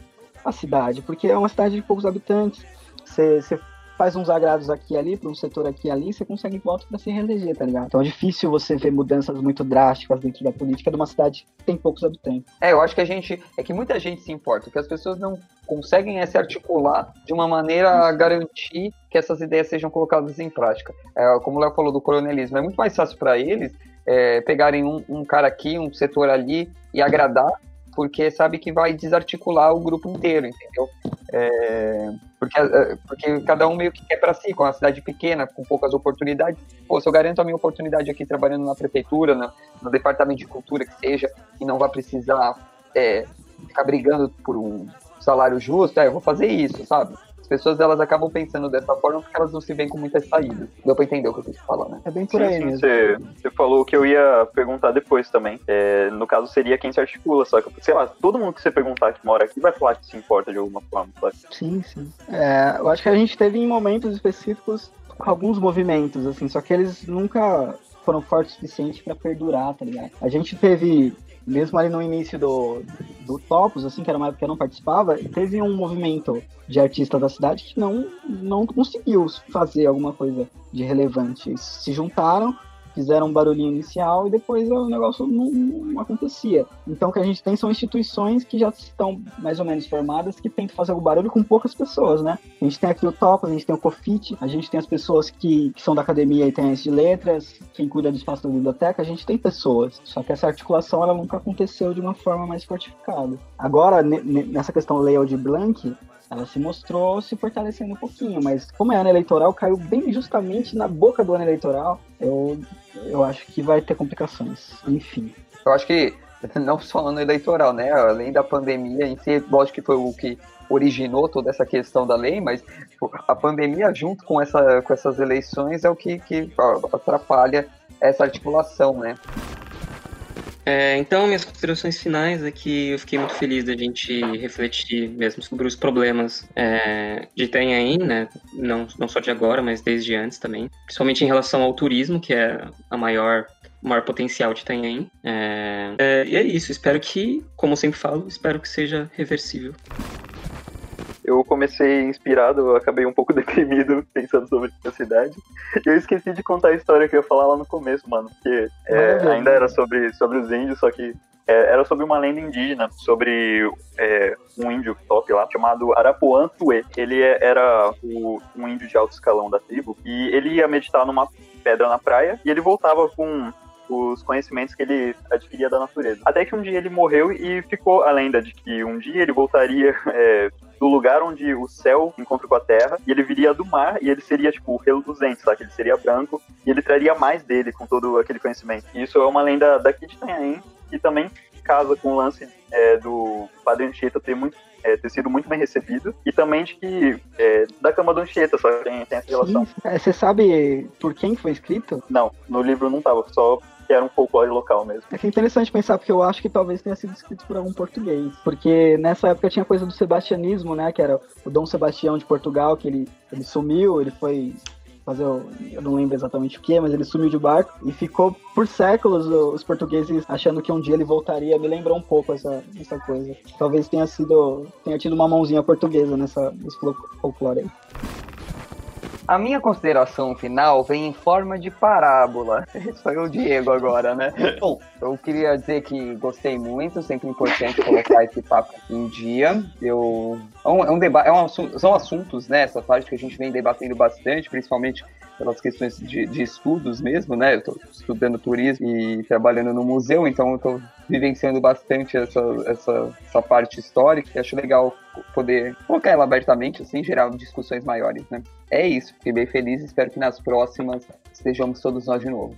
a cidade, porque é uma cidade de poucos habitantes. Você, você faz uns agrados aqui e ali, para um setor aqui e ali, você consegue voto para se reeleger, tá ligado? Então é difícil você ver mudanças muito drásticas dentro da política de uma cidade que tem poucos habitantes. É, eu acho que a gente. É que muita gente se importa, que as pessoas não conseguem é se articular de uma maneira a garantir que essas ideias sejam colocadas em prática. É, como o Léo falou do coronelismo, é muito mais fácil para eles é, pegarem um, um cara aqui, um setor ali e agradar porque sabe que vai desarticular o grupo inteiro, entendeu? É, porque, é, porque cada um meio que quer para si, com uma cidade pequena, com poucas oportunidades. Pô, se eu garanto a minha oportunidade aqui trabalhando na prefeitura, no, departamento de cultura que seja, e não vai precisar é, ficar brigando por um salário justo, é, eu vou fazer isso, sabe? Pessoas elas acabam pensando dessa forma porque elas não se veem com muitas saídas. Deu pra entender o que eu quis falar, né? É bem por sim, aí sim, mesmo. Você, você falou que eu ia perguntar depois também. É, no caso, seria quem se articula, só que, sei lá, todo mundo que você perguntar que mora aqui vai falar que se importa de alguma forma, sabe? Sim, sim. É, eu acho que a gente teve em momentos específicos alguns movimentos, assim, só que eles nunca foram fortes o suficiente para perdurar, tá ligado? A gente teve mesmo ali no início do, do Topos, assim, que era uma época que eu não participava, teve um movimento de artistas da cidade que não, não conseguiu fazer alguma coisa de relevante. Eles se juntaram fizeram um barulhinho inicial e depois o negócio não, não, acontecia. Então o que a gente tem são instituições que já estão mais ou menos formadas que tentam fazer o barulho com poucas pessoas, né? A gente tem aqui o Top, a gente tem o Cofit, a gente tem as pessoas que, que são da academia e tem as de letras, quem cuida do espaço da biblioteca, a gente tem pessoas. Só que essa articulação ela nunca aconteceu de uma forma mais fortificada. Agora, nessa questão layout blank, ela se mostrou se fortalecendo um pouquinho, mas como é ano eleitoral, caiu bem justamente na boca do ano eleitoral, eu, eu acho que vai ter complicações. Enfim. Eu acho que não só ano eleitoral, né? Além da pandemia em si, lógico que foi o que originou toda essa questão da lei, mas tipo, a pandemia junto com, essa, com essas eleições é o que, que atrapalha essa articulação, né? É, então, minhas considerações finais é que eu fiquei muito feliz da gente refletir mesmo sobre os problemas é, de Itanhaém, né? Não, não só de agora, mas desde antes também. Principalmente em relação ao turismo, que é a maior maior potencial de Itanhaém. É, é, e é isso, espero que, como sempre falo, espero que seja reversível eu comecei inspirado, eu acabei um pouco deprimido pensando sobre a cidade. E eu esqueci de contar a história que eu ia falar lá no começo, mano, porque é, ainda era sobre, sobre os índios, só que é, era sobre uma lenda indígena, sobre é, um índio top lá, chamado Arapuã Tuê. Ele é, era o, um índio de alto escalão da tribo, e ele ia meditar numa pedra na praia, e ele voltava com os conhecimentos que ele adquiria da natureza. Até que um dia ele morreu e ficou a lenda de que um dia ele voltaria é, do lugar onde o céu encontra com a terra, e ele viria do mar, e ele seria, tipo, reluzente, sabe? Ele seria branco, e ele traria mais dele com todo aquele conhecimento. E isso é uma lenda daqui de Itanhaém, que também casa com o lance é, do Padre Anchieta ter muito é, ter sido muito bem recebido e também de que é, da cama do Anchieta só tem, tem essa relação. É, você sabe por quem foi escrito? Não, no livro não tava, só que era um folclore local mesmo. É que é interessante pensar, porque eu acho que talvez tenha sido escrito por algum português. Porque nessa época tinha coisa do sebastianismo, né? Que era o Dom Sebastião de Portugal, que ele, ele sumiu, ele foi fazer, eu não lembro exatamente o que, mas ele sumiu de barco e ficou por séculos os portugueses achando que um dia ele voltaria. Me lembrou um pouco essa, essa coisa. Talvez tenha sido, tenha tido uma mãozinha portuguesa nessa, nesse folclore aí. A minha consideração final vem em forma de parábola. Sou eu, Diego, agora, né? Bom, eu queria dizer que gostei muito, sempre importante colocar esse papo em dia. Eu... É um, é um debate, é um, são assuntos, né? Essa parte que a gente vem debatendo bastante, principalmente pelas questões de, de estudos mesmo, né? Eu estou estudando turismo e trabalhando no museu, então eu estou vivenciando bastante essa, essa, essa parte histórica e acho legal poder colocar ela abertamente, assim, gerar discussões maiores, né? É isso, fiquei bem feliz, espero que nas próximas estejamos todos nós de novo.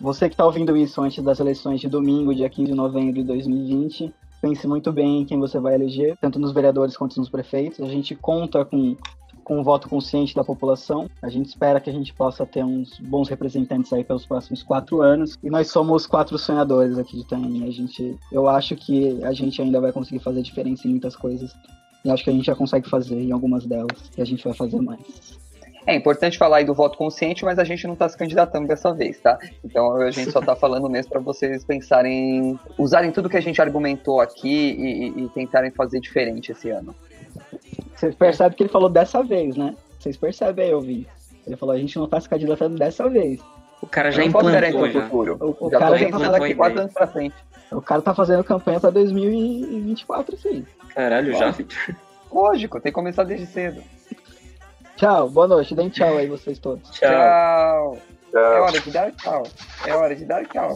Você que está ouvindo isso antes das eleições de domingo, dia 15 de novembro de 2020, pense muito bem em quem você vai eleger, tanto nos vereadores quanto nos prefeitos. A gente conta com com o voto consciente da população. A gente espera que a gente possa ter uns bons representantes aí pelos próximos quatro anos. E nós somos quatro sonhadores aqui de Tainha. A gente, eu acho que a gente ainda vai conseguir fazer diferença em muitas coisas. E acho que a gente já consegue fazer em algumas delas. E a gente vai fazer mais. É importante falar aí do voto consciente, mas a gente não está se candidatando dessa vez, tá? Então a gente só está falando mesmo para vocês pensarem, usarem tudo que a gente argumentou aqui e, e tentarem fazer diferente esse ano. Vocês percebem que ele falou dessa vez, né? Vocês percebem aí, ouvi. Ele falou, a gente não tá se candidatando dessa vez. O cara já implantou já. Futuro. O, o já cara já tá, daqui quatro anos pra frente. o cara tá fazendo campanha pra 2024, sim. Caralho, já? Lógico, tem que começar desde cedo. Tchau, boa noite. Deem tchau aí vocês todos. Tchau. tchau. É hora de dar tchau. É hora de dar tchau.